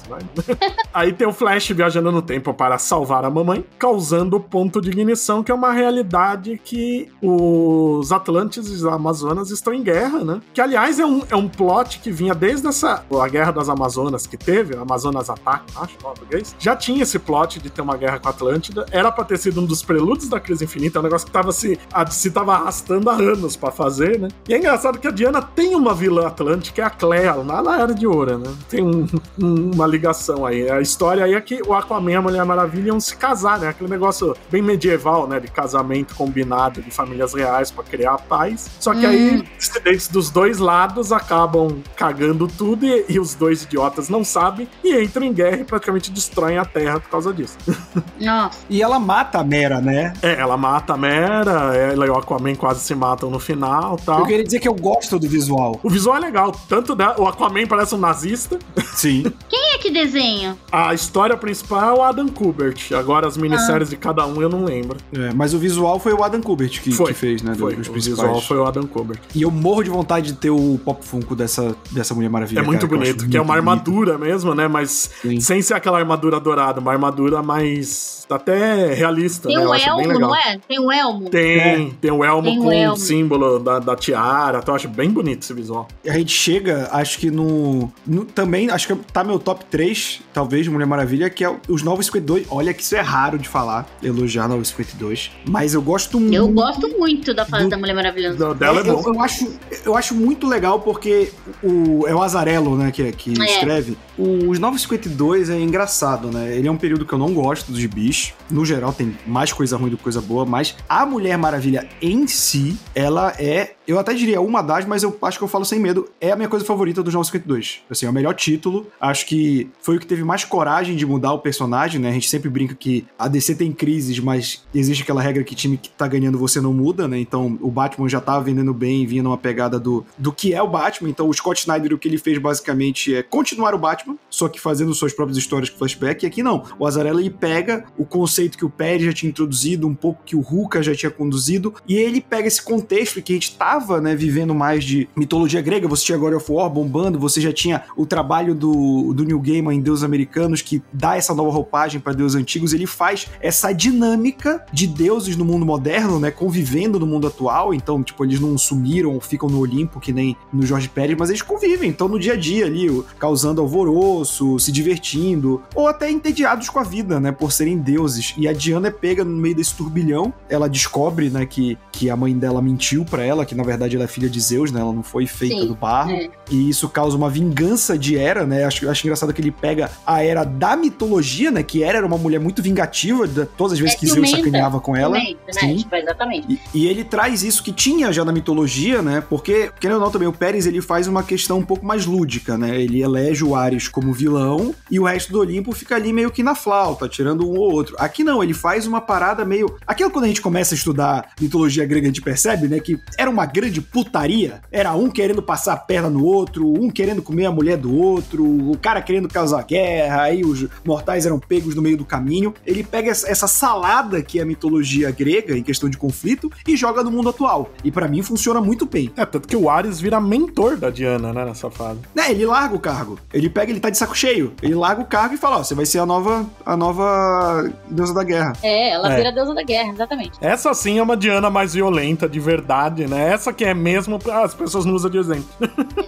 [laughs] Aí tem o Flash viajando no tempo para salvar a mamãe, causando o ponto de ignição, que é uma realidade que os Atlantes e os Amazonas estão em guerra, né? Que, aliás, é um, é um plot que vinha desde essa, a Guerra das Amazonas que teve, Amazonas Attack, acho, português. Já tinha esse plot de ter uma guerra com a Atlântida, era pra ter sido um dos prelúdios da Crise Infinita, é um negócio que tava se, a DC tava arrastando há anos pra fazer, né? E é engraçado que a Diana tem uma vilã atlântica, é a Clea, lá na Era de Ouro, né? Tem um- um- uma ligação aí. A história aí é que o Aquaman e a Mulher Maravilha iam se casar, né? Aquele negócio bem medieval, né? De casamento combinado de famílias reais pra criar paz. Só que aí, dissidentes dos dois lados acabam cagando tudo e, e os dois idiotas não sabem e entram em guerra e praticamente destroem a Terra por causa disso. [laughs] Nossa. E ela mata a Mera, né? É, ela mata a Mera, ela e o Aquaman quase se matam no final e tal. Eu queria dizer que eu gosto do visual. O visual é legal, tanto da, o Aquaman parece um nazista. Sim. [laughs] Quem é é que desenha? A história principal é o Adam Kubert. Agora as minisséries de cada um eu não lembro. É, mas o visual foi o Adam Kubert que, Foi, que fez, né? Foi, Dos o principais. visual foi o Adam Kubert. E eu morro de vontade de ter o Pop Funko dessa, dessa Mulher Maravilha. É muito cara, bonito, que é uma muito bonito. armadura mesmo, né? Mas Sim. sem ser aquela armadura dourada, uma armadura mais. até realista, Tem né? Eu um acho bem elmo, legal. não é? Tem um elmo. Tem, tem o elmo Tem o com elmo. o símbolo da, da tiara, então eu acho bem bonito esse visual. A gente chega, acho que no, no- Também, acho que tá meu top 3, talvez, de Mulher Maravilha, que é os Novos 52. Olha que isso é raro de falar, elogiar Novos 52. Mas eu gosto muito. Eu gosto muito da fase Do- da Mulher Maravilhosa. Não, dela é, eu, bom. eu acho, eu acho muito legal porque o, é o Azarello, né, que, que É. escreve. Os 952 é engraçado, né? Ele é um período que eu não gosto dos bis. No geral, tem mais coisa ruim do que coisa boa, mas a Mulher Maravilha em si, ela é. Eu até diria uma das, mas eu acho que eu falo sem medo. É a minha coisa favorita dos 952. Assim, é o melhor título. Acho que foi o que teve mais coragem de mudar o personagem, né? A gente sempre brinca que a DC tem crises, mas existe aquela regra que time que tá ganhando você não muda, né? Então o Batman já tava vendendo bem, vinha numa pegada do, do que é o Batman. Então o Scott Snyder, o que ele fez basicamente é continuar o Batman, só que fazendo suas próprias histórias com flashback. E aqui não. O Azarello ele pega o conceito que o Pérez já tinha introduzido, um pouco que o Ruka já tinha conduzido, e ele pega esse contexto que a gente né, vivendo mais de mitologia grega. Você tinha God of War bombando, você já tinha o trabalho do, do New Gaiman em Deuses Americanos, que dá essa nova roupagem para deuses antigos. Ele faz essa dinâmica de deuses no mundo moderno, né, convivendo no mundo atual. Então, tipo, eles não sumiram ou ficam no Olimpo, que nem no Jorge Pérez, mas eles convivem, então no dia a dia ali, causando alvoroço, se divertindo, ou até entediados com a vida, né, por serem deuses. E a Diana é pega no meio desse turbilhão, ela descobre, né, que, que a mãe dela mentiu pra ela, que na verdade ela é filha de Zeus, né, ela não foi feita Sim, do barro. é. E isso causa uma vingança de Hera, né? Acho, acho engraçado que ele pega a Hera da mitologia, né? Que Hera era uma mulher muito vingativa, de- todas as vezes É que Zeus sacaneava com ela. Ciumenta, né? Sim. Tipo, exatamente. E, e ele traz isso que tinha já na mitologia, né? Porque, querendo ou não, também o Pérez ele faz uma questão um pouco mais lúdica, né? Ele elege o Ares como vilão e o resto do Olimpo fica ali meio que na flauta, tirando um ou outro. Aqui não, ele faz uma parada meio. Aquilo quando a gente começa a estudar mitologia grega, a gente percebe, né? Que era uma grande putaria. Era um querendo passar a perna no outro, um querendo comer a mulher do outro, o cara querendo causar guerra, aí os mortais eram pegos no meio do caminho. Ele pega essa salada que é a mitologia grega em questão de conflito e joga no mundo atual. E pra mim funciona muito bem. É, tanto que o Ares vira mentor da Diana, né, nessa fase. Né, ele larga o cargo. Ele pega, ele tá de saco cheio. Ele larga o cargo e fala: Ó, você vai ser a nova, a nova deusa da guerra. É, ela É. vira a deusa da guerra, exatamente. Essa sim é uma Diana mais violenta, de verdade, né? Essa que é mesmo, as pessoas não usam de exemplo.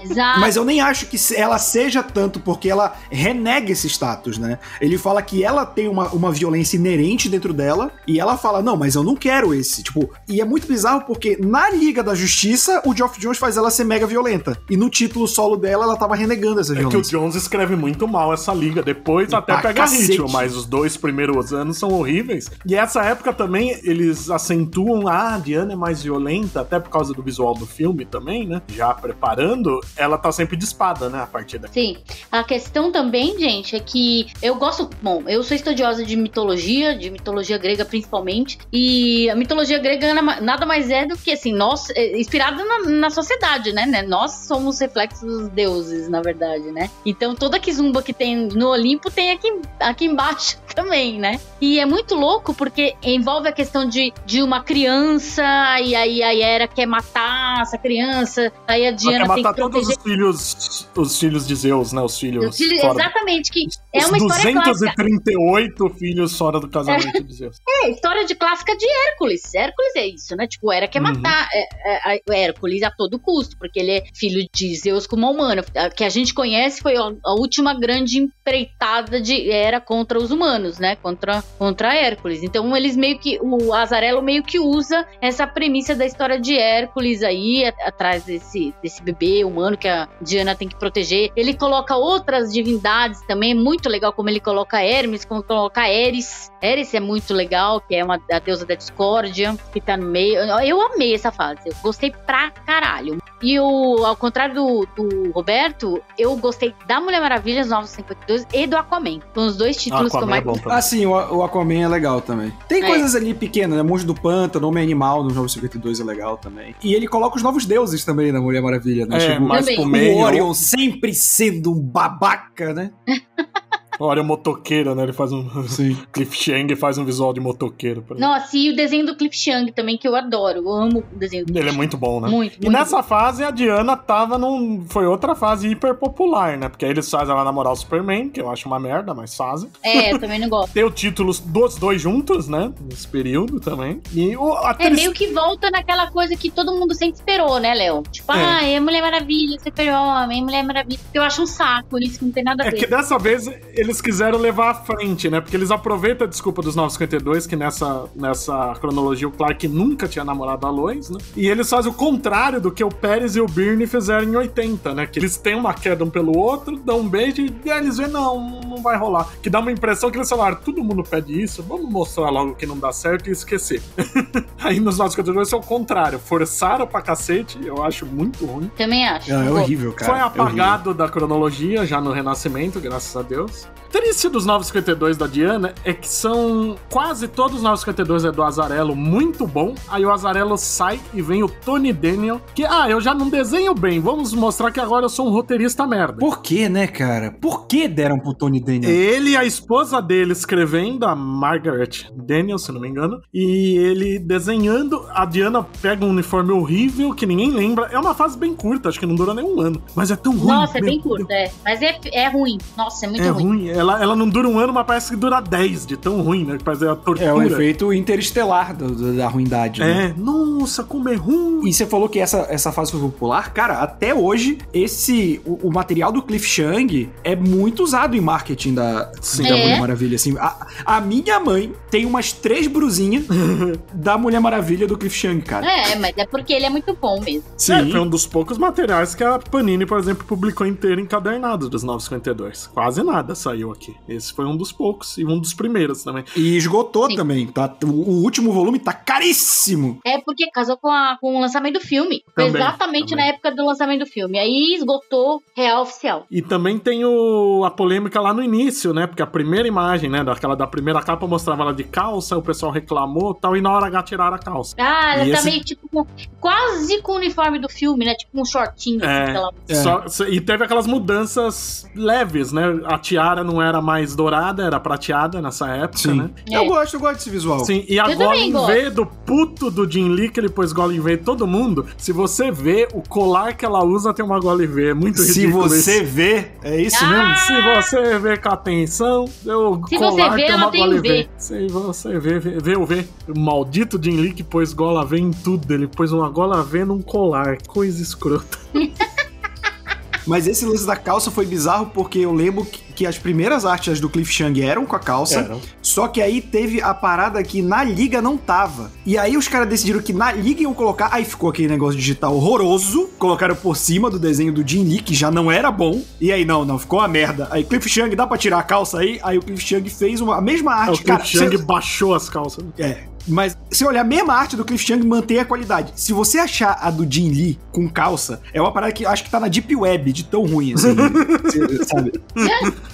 Exato. Mas eu nem acho que ela seja tanto porque ela renega esse status, né? Ele fala que ela tem uma, uma violência inerente dentro dela e ela fala, não, mas eu não quero esse. Tipo, e é muito bizarro porque na Liga da Justiça, o Geoff Jones faz ela ser mega violenta. E no título solo dela, ela tava renegando essa É que o violência. Jones escreve muito mal essa liga. Depois até Pra pega cacete. ritmo, mas os dois primeiros anos são horríveis. E essa época também eles acentuam, ah, a Diana é mais violenta, até por causa do visual do filme também, né? Já preparando, ela tá sempre de espada, né? A partir daí. Sim. A questão também, gente, é que eu gosto. Bom, eu sou estudiosa de mitologia, de mitologia grega principalmente. E a mitologia grega na- nada mais é do que, assim, nós. é, inspirada na, na sociedade, né, né? Nós somos reflexos dos deuses, na verdade, né? Então toda kizumba que tem no Olimpo tem aqui, aqui embaixo [laughs] também, né? E é muito louco porque envolve a questão de, de uma criança, e aí a Hera quer matar essa criança, aí a Ela Diana quer tem que matar todos proteger. os filhos, os filhos de Zeus, né? Os filhos. Os filhos- exatamente, que é os uma história clássica. 238 filhos fora do casamento de Zeus. [laughs] É, história de clássica de Hércules. Hércules é isso, né? Tipo, Hera quer Uhum. matar é, é, a- Hércules a todo custo, porque ele é filho de Zeus como humano. A que a gente conhece foi a, última grande empreitada de Hera contra os humanos, né? Contra, contra Hércules. Então, eles meio que. O Azarelo meio que usa essa premissa da história de Hércules aí, atrás desse, desse bebê humano que a Diana tem que proteger. Ele coloca outras divindades também, muito legal como ele coloca Hermes, como coloca Eris. Eris é muito legal, que é uma a deusa da discórdia, que tá no meio. Eu, eu amei essa fase, eu gostei pra caralho. E o, ao contrário do, do Roberto, eu gostei da Mulher Maravilha, os 952, e do Aquaman. São os dois títulos que eu é mais bom também. Ah, sim, o, o Aquaman é legal também. Tem É. coisas ali pequenas, né? Monstro do Pântano, Homem Animal no 952 é legal também. E ele coloca os novos deuses também na Mulher Maravilha, né? É, Também. pro o meio. Orion sempre sendo um babaca, né? [laughs] Olha o motoqueiro, né? Ele faz um. [laughs] Sim. Cliff Chang faz um visual de motoqueiro. Nossa, e o desenho do Cliff Chang também, que eu adoro. Eu amo o desenho do Ele é muito bom, né? Muito, E muito nessa fase a Diana tava num. Foi outra fase hiper popular, né? Porque aí eles fazem ela namorar o Superman, que eu acho uma merda, mas fazem. É, eu também não gosto. [laughs] Tem o título dos dois juntos, né? Nesse período também. E o, a É meio que volta naquela coisa que todo mundo sempre esperou, né, Léo? Tipo, É. ah, é Mulher Maravilha, Super-Homem, Mulher Maravilha. Eu acho um saco isso, que não tem nada a É ver. que dessa vez eles quiseram levar à frente, né? Porque eles aproveitam a desculpa dos 952, que nessa, nessa cronologia o Clark nunca tinha namorado a Lois, né? E eles fazem o contrário do que o Pérez e o Byrne fizeram em 80, né? Que eles têm uma queda um pelo outro, dão um beijo e aí eles veem, não, não vai rolar. Que dá uma impressão que eles falaram, todo mundo pede isso, vamos mostrar logo que não dá certo e esquecer. [laughs] aí nos 952 é o contrário, forçaram pra cacete, eu acho muito ruim. Também acho. É, é Não gosto. horrível, cara. Foi É horrível. apagado da cronologia já no Renascimento, graças a Deus. Triste dos 952 da Diana é que são quase todos os 952 é do Azarello muito bom. Aí o Azarello sai e vem o Tony Daniel, que ah, eu já não desenho bem, vamos mostrar que agora eu sou um roteirista merda. Por que, né, cara? Por que deram pro Tony Daniel? Ele e a esposa dele escrevendo, a Margaret Daniel, se não me engano, e ele desenhando. A Diana pega um uniforme horrível que ninguém lembra. É uma fase bem curta, acho que não dura nem um ano. Mas é tão ruim. Nossa, é bem curto, é. Mas é, é ruim. Nossa, é muito É ruim. ruim. Ela, ela não dura um ano, mas parece que dura 10 de tão ruim, né? Que Fazer a tortura. É o efeito interestelar do- do- da ruindade, né? É, nossa, como é ruim. E você falou que essa, essa fase foi popular, cara, até hoje, esse o, o material do Cliff Chang é muito usado em marketing da, Sim. da É? Mulher Maravilha. Assim, a, a minha mãe tem umas três brusinhas [laughs] da Mulher Maravilha do Cliff Chang, cara. É, mas é porque ele é muito bom mesmo. Sim. É, foi um dos poucos materiais que a Panini, por exemplo, publicou inteiro encadernado dos 952. Quase nada saiu aqui. Esse foi um dos poucos e um dos primeiros também. E esgotou Sim. também, tá? O, o último volume tá caríssimo. É porque casou com, a- com o lançamento do filme. Foi Também, exatamente também. na época do lançamento do filme. Aí esgotou real oficial. E também tem o, a polêmica lá no início, né? Porque a primeira imagem, né? Daquela da primeira capa mostrava ela de calça, o pessoal reclamou e tal, e na hora H tiraram a calça. Ah, ela E tá esse- meio tipo com, quase com o uniforme do filme, né? Tipo um shortinho. É. assim, lá. É. Só- e teve aquelas mudanças leves, né? A tiara não era mais dourada, era prateada nessa época, Sim. né? É. Eu gosto, eu gosto desse visual. Sim, e a Eu Golem V do puto do Jim Lee, que ele pôs Golem V em todo mundo, se você vê, o colar que ela usa tem uma Golem V. É muito Se ridículo você isso. vê, é isso Ah! mesmo? Se você vê com atenção, o Se colar você vê, tem ela uma tem Golem V. V. Se você vê, vê, vê o V. O maldito Jim Lee que pôs gola V em tudo. Ele pôs uma gola V num colar. Coisa escrota. [laughs] Mas esse lance da calça foi bizarro porque eu lembro que, as primeiras artes do Cliff Chang eram com a calça. Eram. Só que aí teve a parada que na liga não tava. E aí os caras decidiram que na liga iam colocar. Aí ficou aquele negócio digital horroroso. Colocaram por cima do desenho do Jim Lee, que já não era bom. E aí, não, não, ficou uma merda. Aí Cliff Chang, dá pra tirar a calça aí? Aí o Cliff Chang fez uma, a mesma É, o arte. Cliff cara, Chang cê- baixou as calças. é. Mas se olhar a mesma arte do Cliff Chang, mantém a qualidade. Se você achar a do Jim Lee com calça, é uma parada que acho que tá na Deep Web, de tão ruim, assim. [laughs] sabe?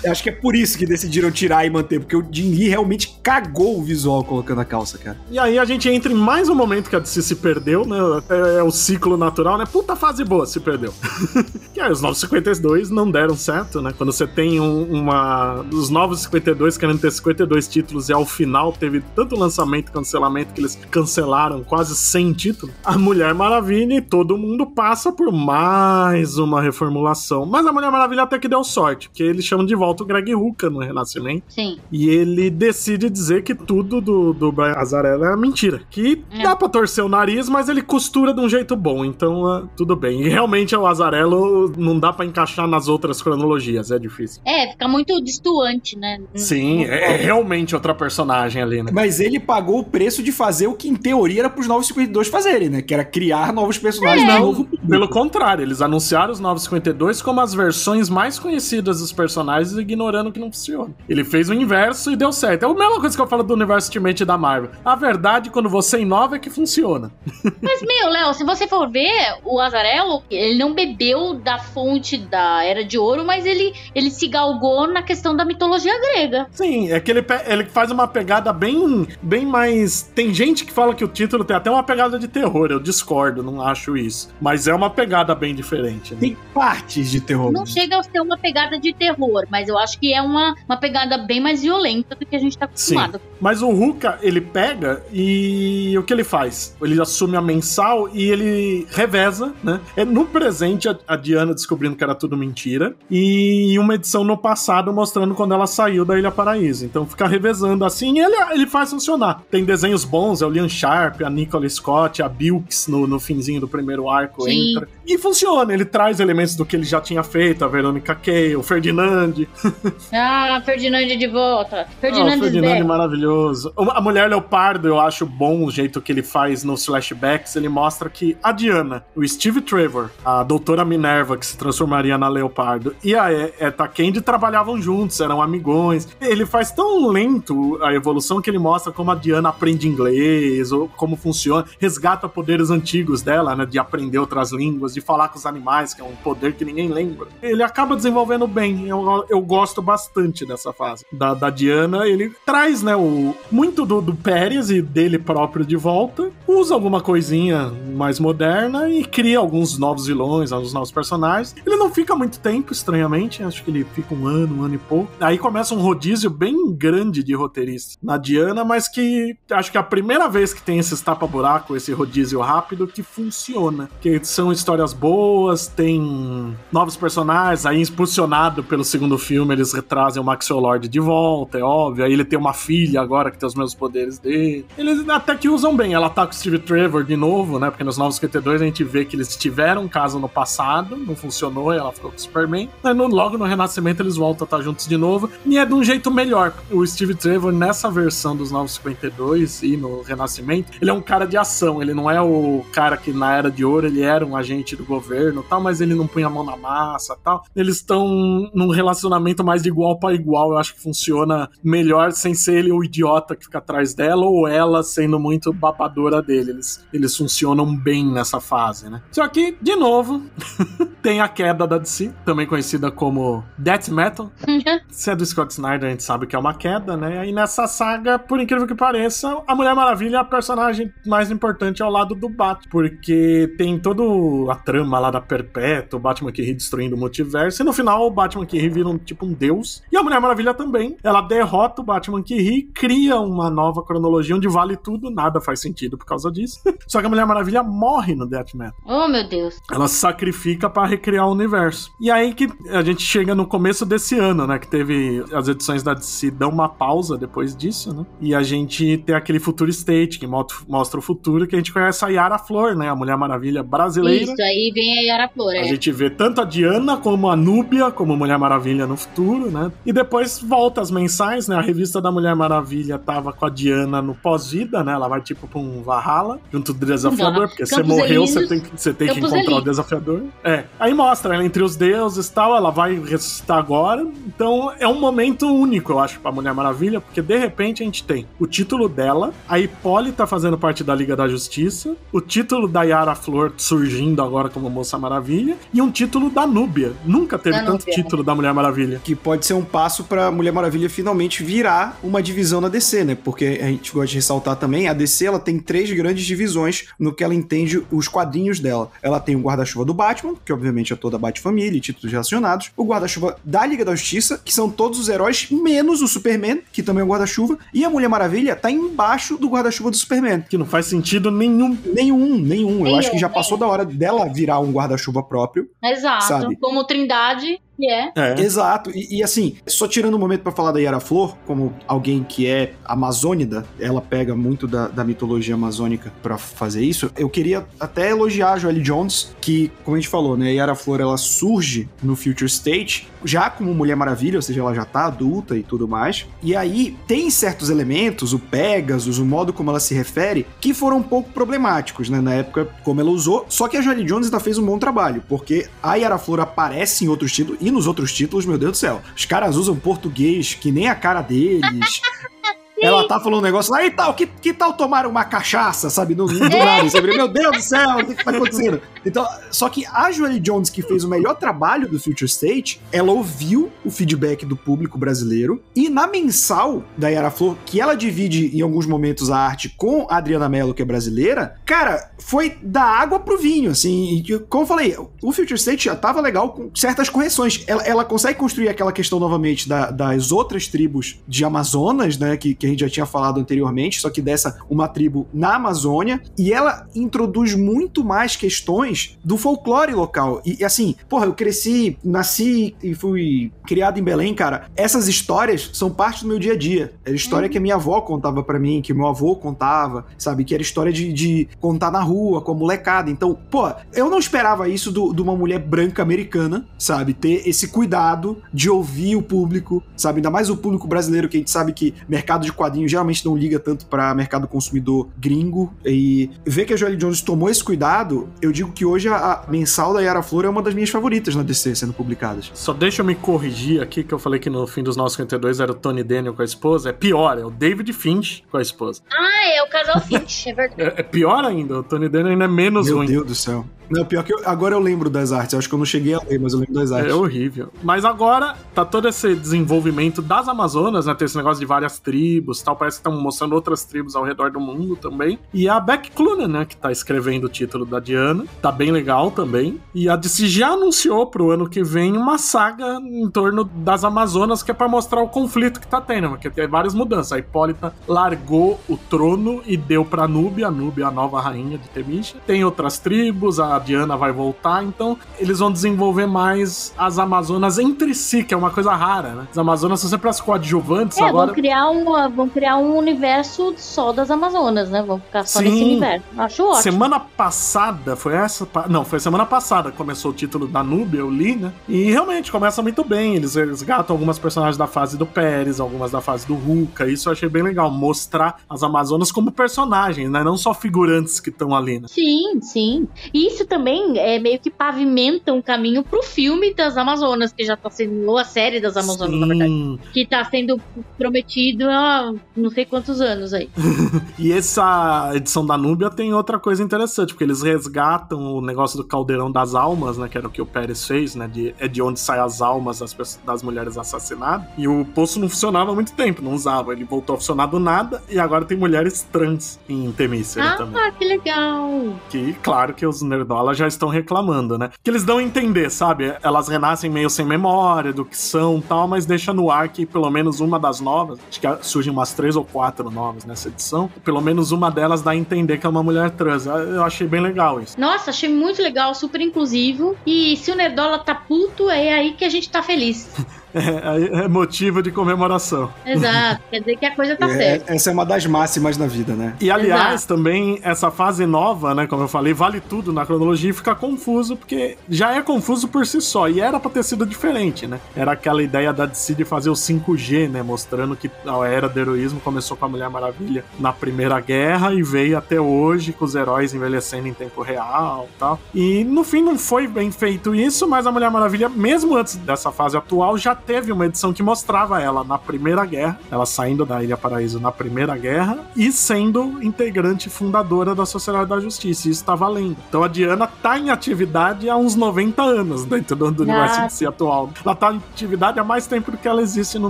Acho que é por isso que decidiram tirar e manter, porque o Jim Lee realmente cagou o visual colocando a calça, cara. E aí a gente entra em mais um momento que a DC se perdeu, né? É, é o ciclo natural, né? Puta fase boa, se perdeu. [laughs] que aí os 952 não deram certo, né? Quando você tem um- uma. Os novos 52 querendo ter 52 títulos e ao final teve tanto lançamento e cancelamento que eles cancelaram quase 100 títulos. A Mulher Maravilha e todo mundo passa por mais uma reformulação. Mas a Mulher Maravilha até que deu sorte, porque eles chamam de volta o Greg Rucka no Renascimento. Sim. E ele decide dizer que tudo do, do Brian Azarello é mentira. Que É. dá pra torcer o nariz, mas ele costura de um jeito bom. Então, ah, tudo bem. E realmente o Azarello não dá pra encaixar nas outras cronologias. É difícil. É, fica muito distoante, né? Sim, é, é realmente outra personagem ali, né? Mas ele pagou o preço de fazer o que, em teoria, era pros 952 fazerem, né? Que era criar novos personagens Não, de novo público. Pelo contrário, eles anunciaram os 952 como as versões mais conhecidas dos personagens, ignorando que não funciona. Ele fez o inverso e deu certo. É a mesma coisa que eu falo do universo Ultimate da Marvel. A verdade, quando você inova, é que funciona. [laughs] Mas, meu, Léo, se você for ver, o Azarello, ele não bebeu da fonte da Era de Ouro, mas ele, ele se galgou na questão da mitologia grega. Sim, é que ele, ele faz uma pegada bem, bem mais Mas tem gente que fala que o título tem até uma pegada de terror. Eu discordo, não acho isso. Mas é uma pegada bem diferente. Né? Tem partes de terror. Não chega a ser uma pegada de terror, mas eu acho que é uma, uma pegada bem mais violenta do que a gente tá acostumado. Sim. Mas o Ruka, ele pega e o que ele faz? Ele assume a mensal e ele reveza, né? É no presente a Diana descobrindo que era tudo mentira e uma edição no passado mostrando quando ela saiu da Ilha Paraíso. Então fica revezando assim e ele, ele faz funcionar. Tem desenhos bons, é o Liam Sharp, a Nicola Scott, a Bilks no, no finzinho do primeiro arco Sim. entra. E funciona, ele traz elementos do que ele já tinha feito, a Verônica Kay, o Ferdinand. [laughs] ah, Ferdinand de volta. Ferdinand, oh, Ferdinand é maravilhoso. A Mulher Leopardo, eu acho bom o jeito que ele faz nos flashbacks. Ele mostra que a Diana, o Steve Trevor, a doutora Minerva, que se transformaria na Leopardo, e a Eta Candy trabalhavam juntos, eram amigões. Ele faz tão lento a evolução que ele mostra como a Diana aprende inglês, ou como funciona, resgata poderes antigos dela, né? De aprender outras línguas, de falar com os animais, que é um poder que ninguém lembra. Ele acaba desenvolvendo bem. Eu, eu gosto bastante dessa fase. Da, da Diana, ele traz, né, o, muito do, do Pérez e dele próprio de volta, usa alguma coisinha mais moderna e cria alguns novos vilões, alguns novos personagens. Ele não fica muito tempo, estranhamente, acho que ele fica um ano, um ano e pouco. Aí começa um rodízio bem grande de roteiristas na Diana, mas que acho acho que é a primeira vez que tem esse tapa-buraco, esse rodízio rápido, que funciona. Que são histórias boas, tem novos personagens, aí impulsionado pelo segundo filme, eles retraem o Maxwell Lord de volta, é óbvio. Aí ele tem uma filha agora que tem os mesmos poderes dele. Eles até que usam bem. Ela tá com o Steve Trevor de novo, né? Porque nos 952 a gente vê que eles tiveram um caso no passado, não funcionou, e ela ficou com o Superman. Aí no, logo no Renascimento eles voltam a estar juntos de novo. E é de um jeito melhor. O Steve Trevor, nessa versão dos 952, si, no Renascimento, ele é um cara de ação. Ele não é o cara que na Era de Ouro ele era um agente do governo tal, mas ele não punha a mão na massa tal. Eles estão num relacionamento mais de igual para igual. Eu acho que funciona melhor sem ser ele o idiota que fica atrás dela ou ela sendo muito babadora dele. Eles, eles funcionam bem nessa fase, né? Só que, de novo, [laughs] tem a queda da DC, também conhecida como Death Metal. [laughs] Se é do Scott Snyder, a gente sabe que é uma queda, né? E nessa saga, por incrível que pareça, a Mulher Maravilha é a personagem mais importante ao lado do Batman, porque tem toda a trama lá da Perpétua, o Batman que ri destruindo o multiverso, e no final o Batman que ri vira um, tipo um deus. E a Mulher Maravilha também. Ela derrota o Batman que ri, cria uma nova cronologia onde vale tudo, nada faz sentido por causa disso. [laughs] Só que a Mulher Maravilha morre no Death Metal. Oh, meu Deus. Ela se sacrifica para recriar o universo. E aí que a gente chega no começo desse ano, né? Que teve as edições da DC dão uma pausa depois disso, né? E a gente tem aquele Future State, que mostra o futuro, que a gente conhece a Yara Flor, né? A Mulher Maravilha brasileira. Isso, aí vem a Yara Flor, é. A gente vê tanto a Diana como a Núbia, como Mulher Maravilha no futuro, né? E depois volta as mensais, né? A revista da Mulher Maravilha tava com a Diana no pós-vida, né? Ela vai tipo pra um Valhalla, junto do desafiador, porque você morreu, você tem, você tem que encontrar o desafiador. É. Aí mostra ela entre os deuses e tal, ela vai ressuscitar agora. Então é um momento único, eu acho, pra Mulher Maravilha, porque de repente a gente tem o título dela, a Hipólita fazendo parte da Liga da Justiça, o título da Yara Flor surgindo agora como Moça Maravilha, e um título da Núbia. Nunca teve tanto título da Mulher Maravilha. Que pode ser um passo pra Mulher Maravilha finalmente virar uma divisão na DC, né? Porque a gente gosta de ressaltar também, a DC ela tem três grandes divisões no que ela entende os quadrinhos dela. Ela tem o guarda-chuva do Batman, que obviamente é toda a Bat-família e títulos relacionados, o guarda-chuva da Liga da Justiça, que são todos os heróis, menos o Superman, que também é um guarda-chuva, e a Mulher Maravilha tá embaixo do guarda-chuva do Superman. Que não faz sentido nenhum. Nenhum, nenhum. Eu acho que já passou da hora dela virar um guarda-chuva próprio. Exato. Sabe? Como Trindade é. é. Exato. E, e, assim, só tirando um momento para falar da Yara Flor, como alguém que é amazônida, ela pega muito da, da mitologia amazônica para fazer isso. Eu queria até elogiar a Joelle Jones, que, como a gente falou, né, a Yara Flor ela surge no Future State já como Mulher Maravilha, ou seja, ela já tá adulta e tudo mais. E aí tem certos elementos, o Pegasus, o modo como ela se refere, que foram um pouco problemáticos, né, na época como ela usou. Só que a Joelle Jones ainda fez um bom trabalho, porque a Yara Flor aparece em outros títulos e nos outros títulos, meu Deus do céu. Os caras usam português que nem a cara deles. [laughs] Ela tá falando um negócio lá, e tal, que, que tal tomar uma cachaça, sabe? No, no nada, sabe? Meu Deus do céu, o que, que tá acontecendo? Então, só que a Joelle Jones, que fez o melhor trabalho do Future State, ela ouviu o feedback do público brasileiro e na mensal da Yara Flor, que ela divide em alguns momentos a arte com a Adriana Mello, que é brasileira, cara, foi da água pro vinho, assim. E, como eu falei, o Future State já tava legal com certas correções. Ela, ela consegue construir aquela questão novamente da, das outras tribos de Amazonas, né, que, que a gente já tinha falado anteriormente, só que dessa uma tribo na Amazônia, e ela introduz muito mais questões do folclore local. E, e assim, porra, eu cresci, nasci e fui criado em Belém, cara. Essas histórias são parte do meu dia a dia. Era história uhum. que a minha avó contava para mim, que meu avô contava, sabe? Que era história de, de, contar na rua, com a molecada. Então, pô, eu não esperava isso de uma mulher branca americana, sabe? Ter esse cuidado de ouvir o público, sabe? Ainda mais o público brasileiro, que a gente sabe que mercado de quadrinhos geralmente não liga tanto para mercado consumidor gringo. E ver que a Joelle Jones tomou esse cuidado, eu digo que hoje a, a mensal da Yara Flor é uma das minhas favoritas na DC sendo publicadas. Só deixa eu me corrigir aqui, que eu falei que no fim dos 952 era o Tony Daniel com a esposa. É pior, é o David Finch com a esposa. Ah, é o casal Finch, é [laughs] verdade. É, é pior ainda, o Tony Daniel ainda é menos Meu ruim. Meu Deus do céu. Não, pior que eu, agora eu lembro das artes. Eu acho que eu não cheguei a ler, mas eu lembro das artes. É horrível. Mas agora tá todo esse desenvolvimento das Amazonas, né? Tem esse negócio de várias tribos tal. Parece que estão mostrando outras tribos ao redor do mundo também. E a Beck Clunan, né? Que tá escrevendo o título da Diana. Tá bem legal também. E a DC já anunciou pro ano que vem uma saga em torno das Amazonas que é pra mostrar o conflito que tá tendo. Porque tem várias mudanças. A Hipólita largou o trono e deu pra Núbia. A Núbia é a nova rainha de Temisha. Tem outras tribos. A a Diana vai voltar, então eles vão desenvolver mais as Amazonas entre si, que é uma coisa rara, né? As Amazonas são sempre as coadjuvantes é, agora. Vão criar, uma, vão criar um universo só das Amazonas, né? Vão ficar só Sim. nesse universo. Acho ótimo. Semana passada, foi essa? Não, foi semana passada começou o título da Nubia, eu li, né? E realmente começa muito bem. Eles resgatam algumas personagens da fase do Pérez, algumas da fase do Ruka. Isso eu achei bem legal. Mostrar as Amazonas como personagens, né? Não só figurantes que estão ali, né? Sim, sim. Isso também é meio que pavimenta um caminho pro filme das Amazonas, que já tá sendo, ou a série das Amazonas, Sim. na verdade, que tá sendo prometido há não sei quantos anos aí. [laughs] e essa edição da Núbia tem outra coisa interessante, porque eles resgatam o negócio do caldeirão das almas, né, que era o que o Pérez fez, né, de, é de onde saem as almas das, das mulheres assassinadas, e o poço não funcionava há muito tempo, não usava, ele voltou a funcionar do nada, e agora tem mulheres trans em Temícera ah, também. Ah, que legal! Que, claro que os nerdolas elas já estão reclamando, né? Que eles dão a entender, sabe? Elas renascem meio sem memória do que são tal, mas deixa no ar que pelo menos uma das novas, acho que surgem umas três ou quatro novas nessa edição, pelo menos uma delas dá a entender que é uma mulher trans. Eu achei bem legal isso. Nossa, achei muito legal, super inclusivo. E se o Nerdola tá puto, é aí que a gente tá feliz. [laughs] É, é, motivo de comemoração. Exato, quer dizer que a coisa tá é, certa. Essa é uma das máximas na vida, né? E aliás, Exato. também essa fase nova, né, como eu falei, vale tudo na cronologia e fica confuso, porque já é confuso por si só, e era pra ter sido diferente, né? Era aquela ideia da DC de fazer o 5G, né, mostrando que a era do heroísmo começou com a Mulher Maravilha na Primeira Guerra e veio até hoje com os heróis envelhecendo em tempo real e tal. E no fim não foi bem feito isso, mas a Mulher Maravilha, mesmo antes dessa fase atual, já teve uma edição que mostrava ela na Primeira Guerra, ela saindo da Ilha Paraíso na Primeira Guerra e sendo integrante fundadora da Sociedade da Justiça. Isso tá valendo. Então a Diana tá em atividade há uns 90 anos dentro do, do universo de si atual. Ela tá em atividade há mais tempo do que ela existe no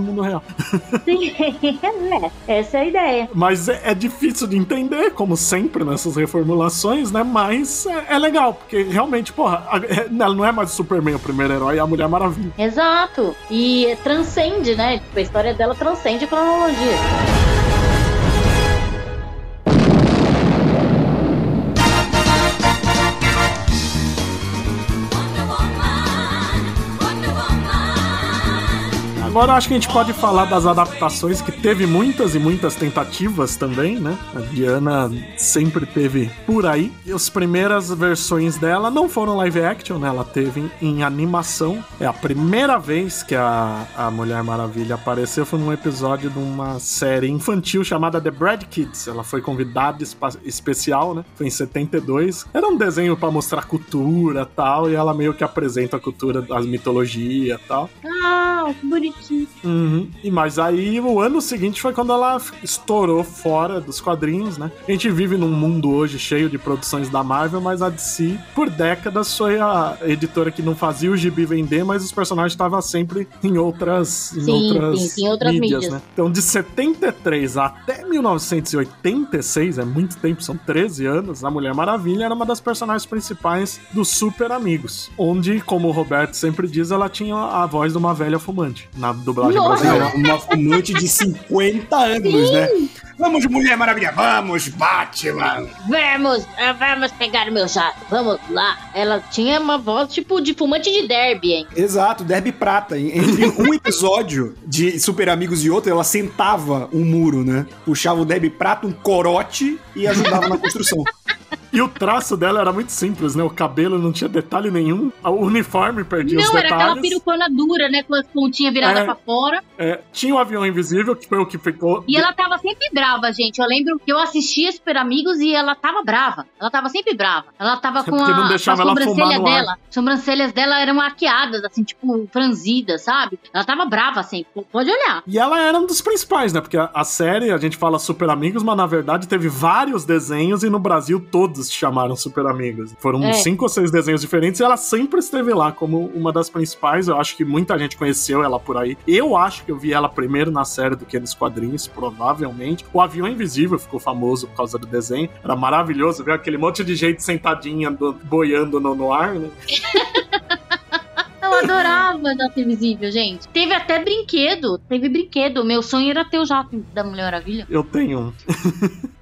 mundo real. Sim, [laughs] é, essa é a ideia. Mas é, é, difícil de entender, como sempre nessas reformulações, né? Mas é, é legal, porque realmente, porra, é, ela não é mais o Superman o primeiro herói, é a Mulher Maravilha. Exato. E transcende, né? Tipo, a história dela transcende a cronologia. Agora acho que a gente pode falar das adaptações, que teve muitas e muitas tentativas também, né? A Diana sempre teve por aí. E as primeiras versões dela não foram live action, né? Ela teve em animação. É a primeira vez que a, a Mulher Maravilha apareceu foi num episódio de uma série infantil chamada The Brad Kids. Ela foi convidada especial, né? Foi em 72. Era um desenho para mostrar cultura tal, e ela meio que apresenta a cultura, as mitologias tal. Ah, que bonitinho Uhum. E mas aí o ano seguinte foi quando ela estourou fora dos quadrinhos, né? A gente vive num mundo hoje cheio de produções da Marvel, mas a DC, por décadas, foi a editora que não fazia o gibi vender, mas os personagens estavam sempre em outras, em Sim, outras, sim, em outras mídias, mídias. né? Então, de 73 até 1986, é muito tempo, são 13 anos, a Mulher Maravilha era uma das personagens principais dos Super Amigos, onde, como o Roberto sempre diz, ela tinha a voz de uma velha fumante na dublagem Nossa! brasileira. Uma, uma fumante de 50 anos, né? Vamos, Mulher Maravilha, vamos, Batman! Vamos, ah, vamos pegar meu jato, vamos lá. Ela tinha uma voz tipo de fumante de derby, hein? Exato, Derby Prata. Em- Entre [laughs] um episódio de Super Amigos e outro, ela sentava um muro, né? Puxava o Derby Prata, um corote e ajudava na construção. E o traço dela era muito simples, né? O cabelo não tinha detalhe nenhum, o uniforme perdia os Não, era aquela detalhes. perucona dura, né? Com as pontinhas viradas É. pra fora. É, tinha o avião invisível, que foi o que ficou. E ela tava sempre brava, gente. Eu lembro que eu assistia Super Amigos e ela tava brava. Ela tava sempre brava. Ela tava com, não a, com deixava no ar. dela. As sobrancelhas dela eram arqueadas, assim, tipo, franzidas, sabe? Ela tava brava sempre. Pode olhar. E ela era um dos principais, né? Porque a, a série, a gente fala Super Amigos, mas na verdade teve vários desenhos e no Brasil todos se chamaram Super Amigos. Foram É. cinco ou seis desenhos diferentes e ela sempre esteve lá como uma das principais. Eu acho que muita gente conheceu ela por aí. Eu acho que eu vi ela primeiro na série do que nos quadrinhos, provavelmente. O Avião Invisível ficou famoso por causa do desenho. Era maravilhoso ver aquele monte de gente sentadinha do- boiando no, no ar, né? [laughs] Eu adorava Jato Invisível, gente. Teve até brinquedo. Teve brinquedo. Meu sonho era ter o jato da Mulher Maravilha. Eu tenho um.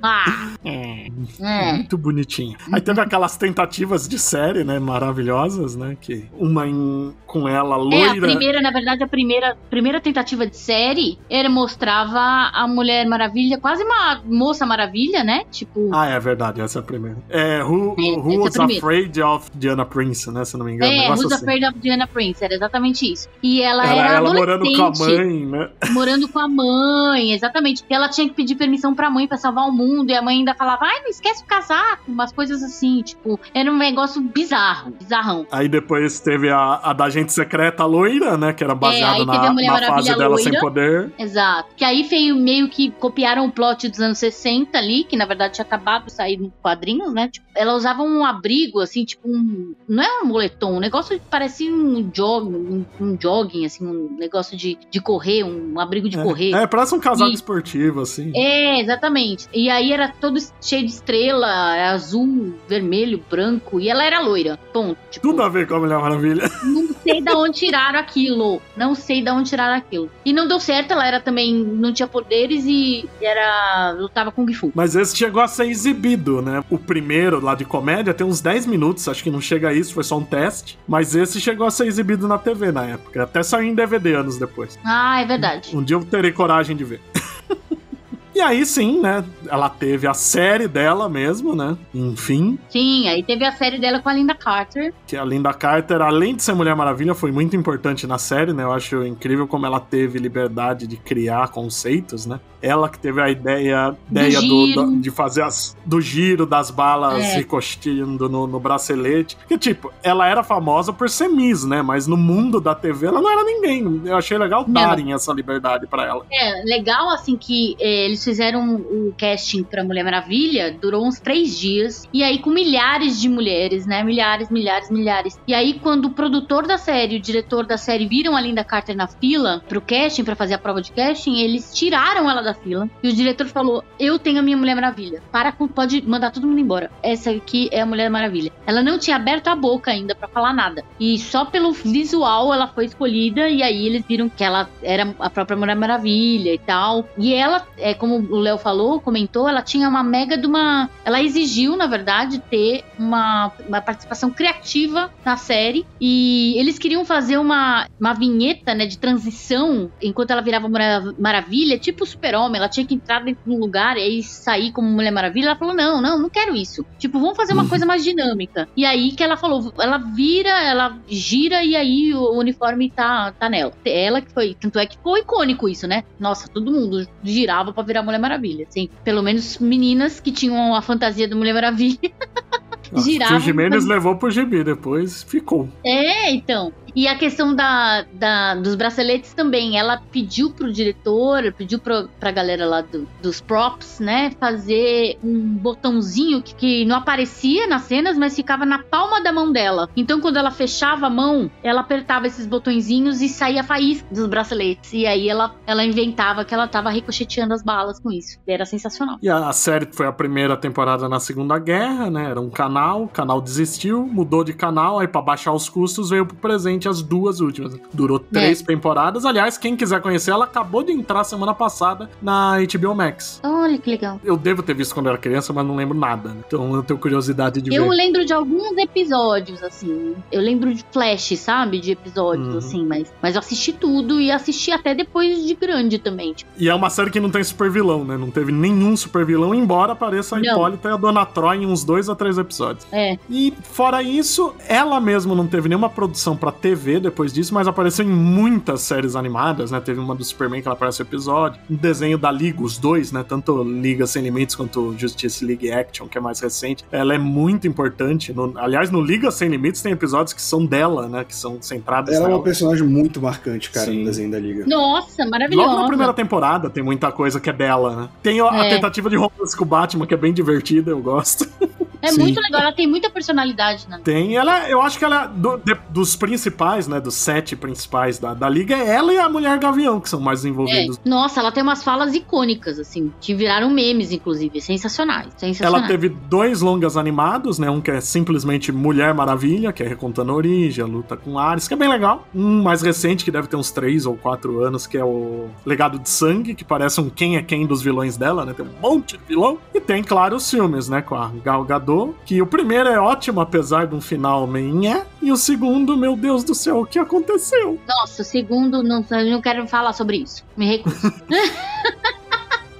Ah, [laughs] É. é. Muito bonitinho. Aí teve aquelas tentativas de série, né? Maravilhosas, né? Que uma em, com ela É, a loira. primeira, na verdade, a primeira, primeira tentativa de série, ele mostrava a Mulher Maravilha, quase uma moça maravilha, né? Tipo, Ah, é verdade, essa é a primeira. É, Who, É, who é Was primeira. Afraid of Diana Prince, né? Se eu não me engano. é, Who's assim. Afraid of Diana Prince, era exatamente isso. E ela, Ela, era ela morando com a mãe, né? morando com a mãe, exatamente. E ela tinha que pedir permissão pra mãe pra salvar o mundo, e a mãe ainda falava, ai, não esquece o casaco, umas coisas assim, tipo, era um negócio bizarro, bizarrão. Aí depois teve a, a da gente secreta loira, né? Que era baseada É, aí teve na, na fase dela sem loira. poder. Exato. Que aí veio meio que copiaram o plot dos anos 60 ali, que na verdade tinha acabado de sair nos quadrinhos, né? Tipo, ela usava um abrigo, assim, tipo um. Não é um moletom, um negócio que parecia um jogging, um, um jogging, assim, um negócio de, de correr, um abrigo de correr. É, parece um casaco E- esportivo, assim. É, exatamente. E aí era todo cheio de estrela, azul, vermelho, branco, e ela era loira. Ponto. Tipo, Tudo a ver com a Mulher Maravilha. [laughs] não sei da onde tiraram aquilo. Não sei da onde tiraram aquilo. E não deu certo, ela era também. não tinha poderes e era. lutava com Kung Fu. Mas esse chegou a ser exibido, né? O primeiro lá de comédia tem uns 10 minutos, acho que não chega a isso, foi só um teste. Mas esse chegou a ser exibido na TV na época. Até saiu em DVD anos depois. Ah, é verdade. Um dia eu terei coragem de ver. [laughs] E aí sim, né? Ela teve a série dela mesmo, né? Enfim, Sim, aí teve a série dela com a Linda Carter. que a Linda Carter, além de ser Mulher Maravilha, foi muito importante na série, né? Eu acho incrível como ela teve liberdade de criar conceitos, né? Ela que teve a ideia, ideia do, giro. do- de fazer as, do giro das balas É. ricocheteando no, no bracelete. Que, tipo, ela era famosa por ser Miss, né? Mas no mundo da TV ela não era ninguém. Eu achei legal darem essa liberdade pra ela. É, legal assim que eh, eles fizeram o casting pra Mulher Maravilha, durou uns três dias. E aí com milhares de mulheres, né? Milhares, milhares, milhares. E aí quando o produtor da série o diretor da série viram a Linda Carter na fila pro casting, pra fazer a prova de casting, eles tiraram ela da fila. E o diretor falou: Eu tenho a minha Mulher Maravilha. Para com, pode mandar todo mundo embora. Essa aqui é a Mulher Maravilha. Ela não tinha aberto a boca ainda pra falar nada. E só pelo visual ela foi escolhida. E aí eles viram que ela era a própria Mulher Maravilha e tal. E ela, é como o Léo falou, comentou, ela tinha uma mega de uma. Ela exigiu, na verdade, ter uma, uma participação criativa na série. E eles queriam fazer uma, uma vinheta, né, de transição enquanto ela virava Mara- Maravilha, tipo o Super-Homem. Ela tinha que entrar dentro de um lugar e aí sair como Mulher Maravilha. Ela falou: não, não, não quero isso. Tipo, vamos fazer uma coisa mais dinâmica. E aí que ela falou: ela vira, ela gira e aí o uniforme tá, tá nela. Ela que foi, tanto é que ficou icônico isso, né? Nossa, todo mundo girava pra virar Mulher Maravilha. Assim, pelo menos meninas que tinham a fantasia da Mulher Maravilha. Nossa, Giravam o Jimenez pra- levou pro gibi, depois ficou. É, então. E a questão da, da, dos braceletes também. Ela pediu pro diretor, pediu pro, pra galera lá do, dos props, né? Fazer um botãozinho que, que não aparecia nas cenas, mas ficava na palma da mão dela. Então, quando ela fechava a mão, ela apertava esses botõezinhos e saía faísca dos braceletes. E aí ela, ela inventava que ela tava ricocheteando as balas com isso. E era sensacional. E a série foi a primeira temporada na Segunda Guerra, né? Era um canal, o canal desistiu, mudou de canal, aí pra baixar os custos veio pro presente as duas últimas. Durou três é. temporadas. Aliás, quem quiser conhecer, ela acabou de entrar semana passada na HBO Max. Olha que legal. Eu devo ter visto quando era criança, mas não lembro nada. Né? Então eu tenho curiosidade de eu ver. Eu lembro de alguns episódios, assim. Eu lembro de flash, sabe? De episódios, uhum. assim, mas, mas eu assisti tudo e assisti até depois de grande também. Tipo. E é uma série que não tem super vilão, né? Não teve nenhum super vilão, embora apareça a não. Hipólita e a Dona Troy em uns dois a três episódios. É. E fora isso, ela mesma não teve nenhuma produção pra TV depois disso, mas apareceu em muitas séries animadas, né? Teve uma do Superman que ela aparece no episódio, um desenho da Liga, os dois, né? Tanto Liga Sem Limites quanto Justice League Action, que é mais recente. Ela é muito importante. No, aliás, no Liga Sem Limites tem episódios que são dela, né? Que são centrados Ela nela. é uma personagem muito marcante, cara, Sim. no desenho da Liga. Nossa, maravilhosa. Logo na primeira temporada tem muita coisa que é dela, né? Tem a, é. a tentativa de romance com o Batman, que é bem divertida, eu gosto. É Sim. muito legal, ela tem muita personalidade, né? Tem, ela, eu acho que ela, do, de, dos principais, né, dos sete principais da, da liga, é ela e a Mulher Gavião que são mais envolvidos. É. Nossa, ela tem umas falas icônicas, assim, que viraram memes, inclusive, sensacionais, sensacionais. Ela teve dois longas animados, né, um que é simplesmente Mulher Maravilha, que é recontando a origem, a luta com Ares, que é bem legal. Um mais recente, que deve ter uns três ou quatro anos, que é o Legado de Sangue, que parece um quem é quem dos vilões dela, né, tem um monte de vilão. E tem, claro, os filmes, né, com a Gal Gadot, que o primeiro é ótimo, apesar de um final meio e o segundo, meu Deus do céu, o que aconteceu? Nossa, segundo, não, não quero falar sobre isso. Me recuso. [laughs]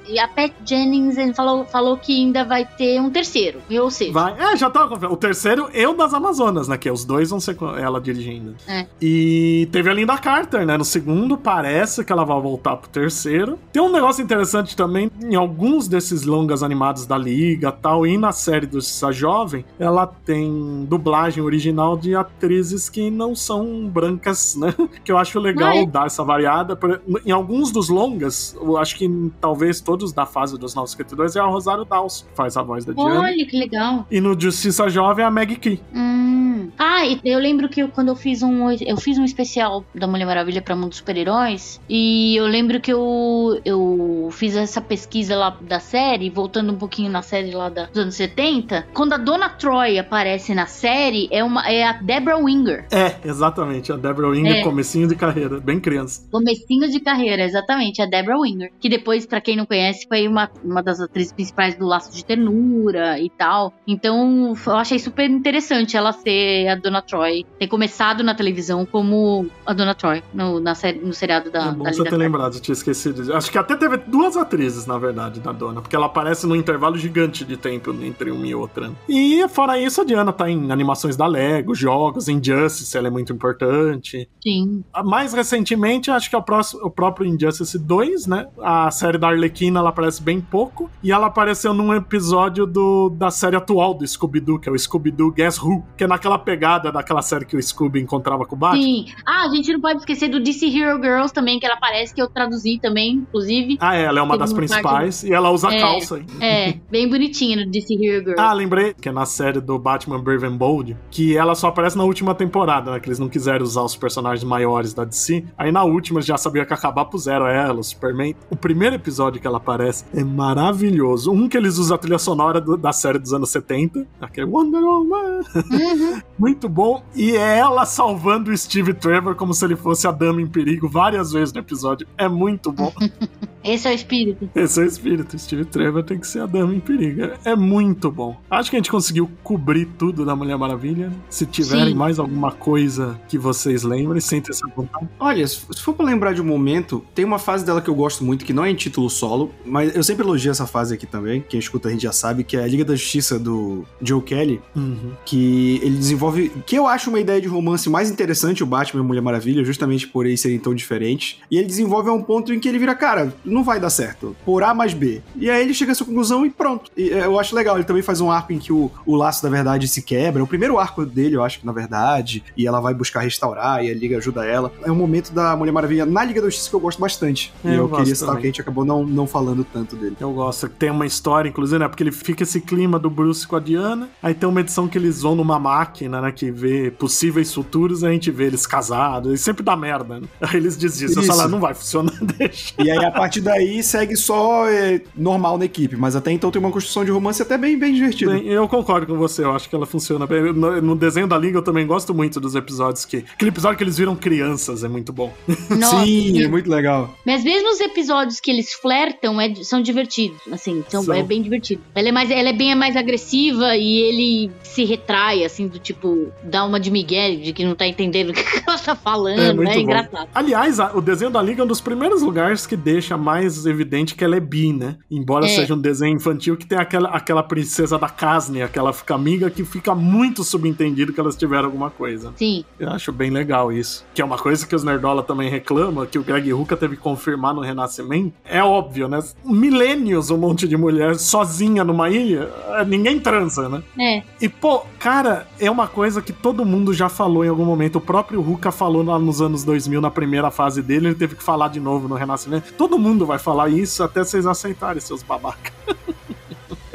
E a Pat Jennings ele falou, falou que ainda vai ter um terceiro, ou seja... Vai, é, já tava tá, O terceiro e o das Amazonas, né? Que os dois vão ser ela dirigindo. É. E teve a Linda Carter, né? No segundo, parece que ela vai voltar pro terceiro. Tem um negócio interessante também, em alguns desses longas animados da Liga tal, e na série do Cissa Jovem, ela tem dublagem original de atrizes que não são brancas, né? [laughs] Que eu acho legal é. dar essa variada. Em alguns dos longas, eu acho que talvez todos todos da fase dos 952 é a Rosário Dawson, que faz a voz da Diana. Olha, que legal. E no Justiça Jovem é a Meg Key. Hum. Ah, eu lembro que eu, quando eu fiz um eu fiz um especial da Mulher Maravilha para Mundo Super-Heróis e eu lembro que eu, eu fiz essa pesquisa lá da série, voltando um pouquinho na série lá da, dos anos 70, quando a Dona Troy aparece na série, é, uma, é a Deborah Winger. É, exatamente, a Deborah Winger, é. comecinho de carreira, bem criança. Comecinho de carreira, exatamente, a Deborah Winger, que depois, para quem não conhece, conhece, foi uma, uma das atrizes principais do Laço de Ternura e tal. Então, eu achei super interessante ela ser a Dona Troy, ter começado na televisão como a Dona Troy, no, na série, no seriado da. É bom da você ter lembrado, eu tinha esquecido. Acho que até teve duas atrizes, na verdade, da Dona, porque ela aparece num intervalo gigante de tempo entre uma e outra. E fora isso, a Diana tá em animações da Lego, jogos, Injustice, ela é muito importante. Sim. Mais recentemente, acho que é o, próximo, o próprio Injustice 2, né? A série da Arlequina ela aparece bem pouco. E ela apareceu num episódio do, da série atual do Scooby-Doo, que é o Scooby-Doo Guess Who, que é naquela pegada daquela série que o Scooby encontrava com o Batman. Sim. Ah, a gente não pode esquecer do DC Hero Girls também, que ela aparece, que eu traduzi também, inclusive. Ah, é, ela é uma das principais e ela usa é, calça. É, bem bonitinha no DC Hero Girls. Ah, lembrei que é na série do Batman Brave and Bold, que ela só aparece na última temporada, né? Que eles não quiseram usar os personagens maiores da DC. Aí na última já sabia que acabar pro zero ela, o Superman. O primeiro episódio que ela aparece é maravilhoso. Um que eles usam a trilha sonora do, da série dos anos 70, aquele Wonder Woman. Uhum. [laughs] Muito bom. E é ela salvando o Steve Trevor como se ele fosse a dama em perigo várias vezes no episódio. É muito bom. [laughs] Esse é o espírito. Esse é o espírito. Steve Trevor tem que ser a dama em perigo. É muito bom. Acho que a gente conseguiu cobrir tudo da Mulher Maravilha. Se tiverem Sim. mais alguma coisa que vocês lembrem, sentem essa vontade. Olha, se for pra lembrar de um momento, tem uma fase dela que eu gosto muito, que não é em título solo, mas eu sempre elogio essa fase aqui também. Quem escuta a gente já sabe, que é a Liga da Justiça do Joe Kelly, uhum. que ele desenvolve que eu acho uma ideia de romance mais interessante, o Batman e a Mulher Maravilha, justamente por eles serem tão diferentes. E ele desenvolve a um ponto em que ele vira, cara, não vai dar certo, por A mais B. E aí ele chega a essa conclusão e pronto. E é, eu acho legal, ele também faz um arco em que o, o laço da verdade se quebra. O primeiro arco dele, eu acho que na verdade, e ela vai buscar restaurar e a Liga ajuda ela. É um momento da Mulher Maravilha na Liga da Justiça que eu gosto bastante. É, e eu, eu queria citar também. que a gente acabou não, não falando tanto dele. Eu gosto. Tem uma história, inclusive, né? Porque ele fica esse clima do Bruce com a Diana. Aí tem uma edição que eles vão numa máquina, né? Que vê possíveis futuros, a gente vê eles casados. E sempre dá merda, né? [laughs] Aí eles desistem. Eu Isso. falo, "Ah, não vai funcionar, [laughs] deixa. E aí, a partir daí, segue só é, normal na equipe. Mas até então tem uma construção de romance até bem, bem divertida. Bem, eu concordo com você, eu acho que ela funciona bem. No, no desenho da Liga eu também gosto muito dos episódios que. Aquele episódio que eles viram crianças é muito bom. [laughs] Nossa, Sim, é muito legal. Mas mesmo os episódios que eles flertam é- são divertidos, assim, são, São. é bem divertido. Ela é, mais, ela é bem mais agressiva e ele se retrai, assim, do tipo, dá uma de Miguel, de que não tá entendendo [laughs] o que ela tá falando, É é, muito bom. engraçado. Aliás, o desenho da Liga é um dos primeiros lugares que deixa mais evidente que ela é bi, né? Embora É. seja um desenho infantil que tem aquela, aquela princesa da Casne, aquela fica amiga que fica muito subentendido que elas tiveram alguma coisa. Sim. Eu acho bem legal isso. Que é uma coisa que os Nerdola também reclamam, que o Greg Rucka teve que confirmar no Renascimento. É óbvio, né? Milênios um monte de mulher sozinha numa ilha, é, ninguém transa, né? É. E, pô, cara, é uma coisa que todo mundo já falou em algum momento. O próprio Ruka falou lá nos anos 2000, na primeira fase dele, ele teve que falar de novo no Renascimento. Todo mundo vai falar isso até vocês aceitarem, seus babacas. [laughs]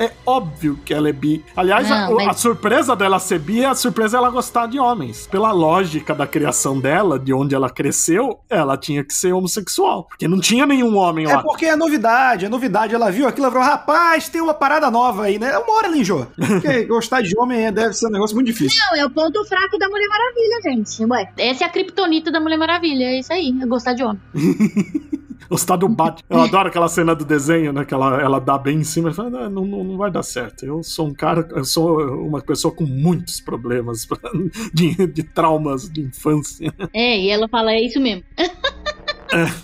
É óbvio que ela é bi. Aliás, Não, a, o- mas- a surpresa dela ser bi é a surpresa ela gostar de homens. Pela lógica da criação dela, de onde ela cresceu, ela tinha que ser homossexual. Porque não tinha nenhum homem É lá. porque é novidade, é novidade. Ela viu aquilo, ela falou, rapaz, tem uma parada nova aí, né? Uma hora ela enjoa. [laughs] Porque gostar de homem é- deve ser um negócio muito difícil. Não, é o ponto fraco da Mulher Maravilha, gente. Ué, essa é a criptonita da Mulher Maravilha, é isso aí, é gostar de homem. [laughs] Gostar do Batman. Eu adoro aquela cena do desenho, né? Que ela, ela dá bem em cima e fala: não, não, não vai dar certo. Eu sou um cara, eu sou uma pessoa com muitos problemas [laughs] de, de traumas de infância. É, e ela fala, é isso mesmo. [laughs]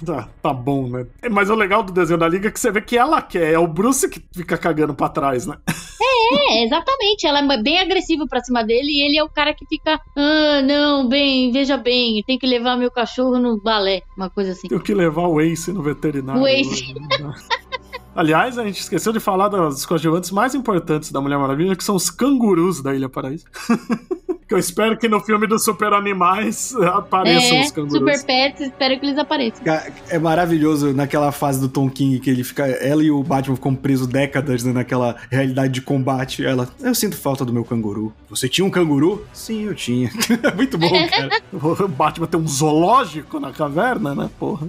Tá, tá bom, né? Mas o legal do desenho da Liga é que você vê que ela quer, é o Bruce que fica cagando pra trás, né? [laughs] É, exatamente. Ela é bem agressiva pra cima dele e ele é o cara que fica, ah, não, bem, veja bem, tem que levar meu cachorro no balé, uma coisa assim. Tenho que levar o Ace no veterinário. O Ace. [laughs] Aliás, a gente esqueceu de falar dos coadjuvantes mais importantes da Mulher Maravilha, que são os cangurus da Ilha Paraíso. [laughs] que eu espero que no filme dos Super Animais [laughs] apareçam é, os cangurus. Super Pets, espero que eles apareçam. É maravilhoso naquela fase do Tom King que ele fica. Ela e o Batman ficam presos décadas né, naquela realidade de combate. Ela, eu sinto falta do meu canguru. Você tinha um canguru? Sim, eu tinha. [laughs] Muito bom, cara. O Batman tem um zoológico na caverna, né? Porra.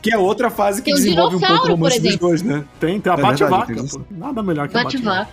Que é outra fase que Tem desenvolve um pouco o romance dos dois, né? Tem, tem a É Bate-Vaca. Nada melhor que a Bate-Vaca.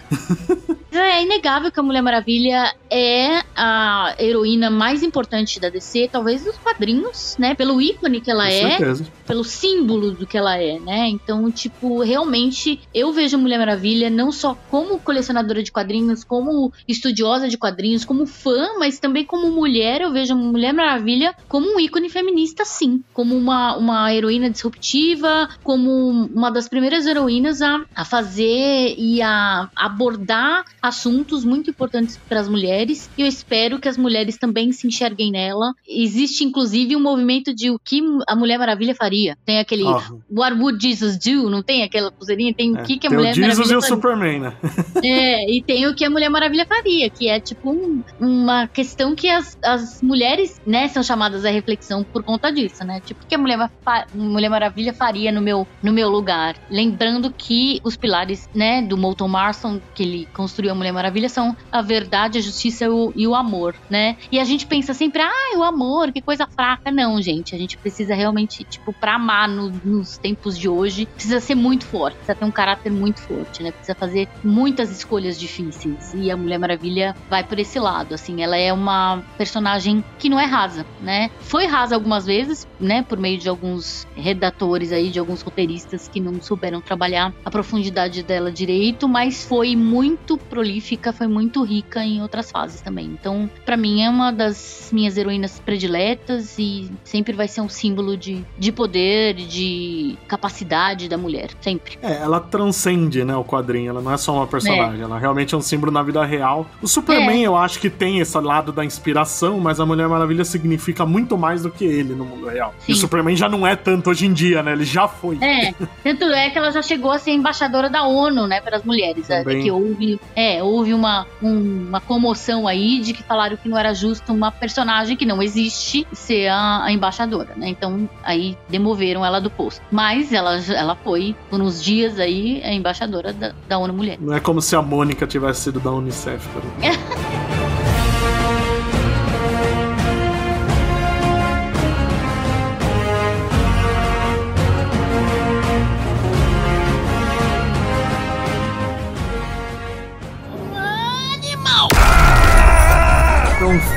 [laughs] É inegável que a Mulher Maravilha é a heroína mais importante da DC, talvez dos quadrinhos, né? Pelo ícone que ela Com é, certeza. pelo símbolo do que ela é, né? Então, tipo, realmente eu vejo a Mulher Maravilha não só como colecionadora de quadrinhos, como estudiosa de quadrinhos, como fã, mas também como mulher. Eu vejo a Mulher Maravilha como um ícone feminista, sim. Como uma, uma heroína disruptiva, como uma das primeiras heroínas a, a fazer e a abordar assuntos muito importantes para as mulheres. E eu espero que as mulheres também se enxerguem nela. Existe, inclusive, um movimento de o que a Mulher Maravilha faria. Tem aquele Ó, What Would Jesus Do? Não tem aquela pulseirinha? Tem o é, que, que a tem Mulher o Jesus Maravilha e o faria. Superman, né? [laughs] É, e tem o que a Mulher Maravilha faria, que é tipo um- uma questão que as, as mulheres, né, são chamadas à reflexão por conta disso, né? Tipo, o que a Mulher, Mulher Maravilha faria no meu, no meu lugar? Lembrando que os pilares, né, do Moulton Marston, que ele construiu Mulher Maravilha, são a verdade, a justiça o, e o amor, né? E a gente pensa sempre, ah, o amor, que coisa fraca. Não, gente, a gente precisa realmente, tipo, pra amar no- nos tempos de hoje, precisa ser muito forte, precisa ter um caráter muito forte, né? Precisa fazer muitas escolhas difíceis. E a Mulher Maravilha vai por esse lado, assim, ela é uma personagem que não é rasa, né? Foi rasa algumas vezes, né, por meio de alguns redatores aí, de alguns roteiristas que não souberam trabalhar a profundidade dela direito, mas foi muito prolífica, foi muito rica em outras fases também. Então, para mim é uma das minhas heroínas prediletas e sempre vai ser um símbolo de, de poder, de capacidade da mulher, sempre. É, ela transcende, né, o quadrinho, ela não é só uma personagem, é. ela realmente é um símbolo na vida real. O Superman é. eu acho que tem esse lado da inspiração, mas a Mulher Maravilha significa muito mais do que ele no mundo real. Sim. E o Superman já não é tanto hoje em dia, né, ele já foi. É, tanto é que ela já chegou a ser embaixadora da ONU, né, para as mulheres, é, que houve, é, houve uma, um, uma comoção aí de que falaram que não era justo uma personagem que não existe ser a, a embaixadora, né? Então aí demoveram ela do posto. Mas ela, ela foi, por uns dias aí, a embaixadora da, da ONU Mulher. Não é como se a Mônica tivesse sido da Unicef, por Então [laughs]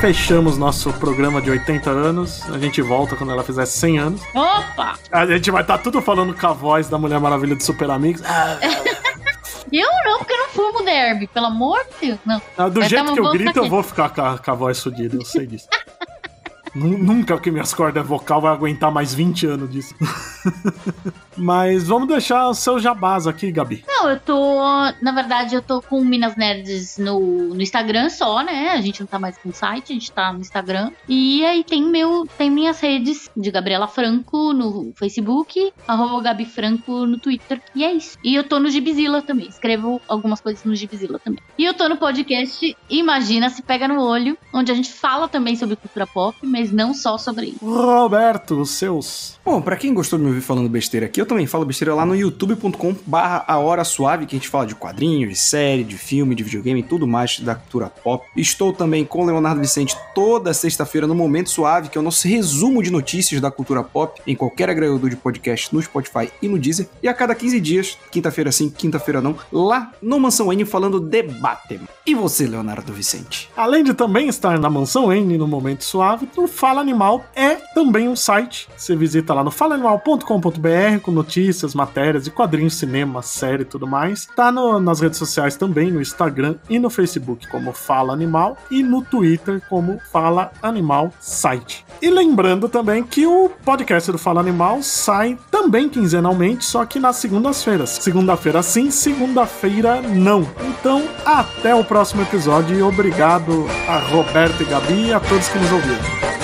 fechamos nosso programa de 80 anos. A gente volta quando ela fizer 100 anos. Opa! A gente vai estar tá tudo falando com a voz da Mulher Maravilha do Super Amigos. eu não, porque eu não fumo derby, pelo amor de Deus. Não. Ah, do jeito que eu grito, eu vou ficar com a, com a voz fodida, eu sei disso. [laughs] Nunca que minhas cordas vocal vai aguentar mais 20 anos disso. [laughs] Mas vamos deixar o seu jabás aqui, Gabi. Não, eu tô. Na verdade, eu tô com Minas Nerds no, no Instagram só, né? A gente não tá mais com site, a gente tá no Instagram. E aí tem meu. Tem minhas redes de Gabriela Franco no Facebook, arroba Gabi Franco no Twitter. E é isso. E eu tô no Gibizilla também. Escrevo algumas coisas no Gibizilla também. E eu tô no podcast Imagina se Pega no Olho, onde a gente fala também sobre cultura pop, mas não só sobre isso. Roberto, os seus. Bom, pra quem gostou de me ouvir falando besteira aqui, eu também falo besteira lá no youtube.com barra a hora suave, que a gente fala de quadrinhos, de série, de filme, de videogame e tudo mais da cultura pop. Estou também com Leonardo Vicente toda sexta-feira no Momento Suave, que é o nosso resumo de notícias da cultura pop em qualquer agregador de podcast no Spotify e no Deezer. E a cada 15 dias, quinta-feira sim, quinta-feira não, lá no Mansão N falando debate. E você, Leonardo Vicente? Além de também estar na Mansão N no Momento Suave, Fala Animal é também um site. Você visita lá no falaanimal.com.br com notícias, matérias e quadrinhos, cinema, série e tudo mais. Tá no, nas redes sociais também, no Instagram e no Facebook como Fala Animal e no Twitter como Fala Animal Site. E lembrando também que o podcast do Fala Animal sai também quinzenalmente, só que nas segundas-feiras. Segunda-feira sim, segunda-feira não. Então, até o próximo episódio e obrigado a Roberto e Gabi e a todos que nos ouviram.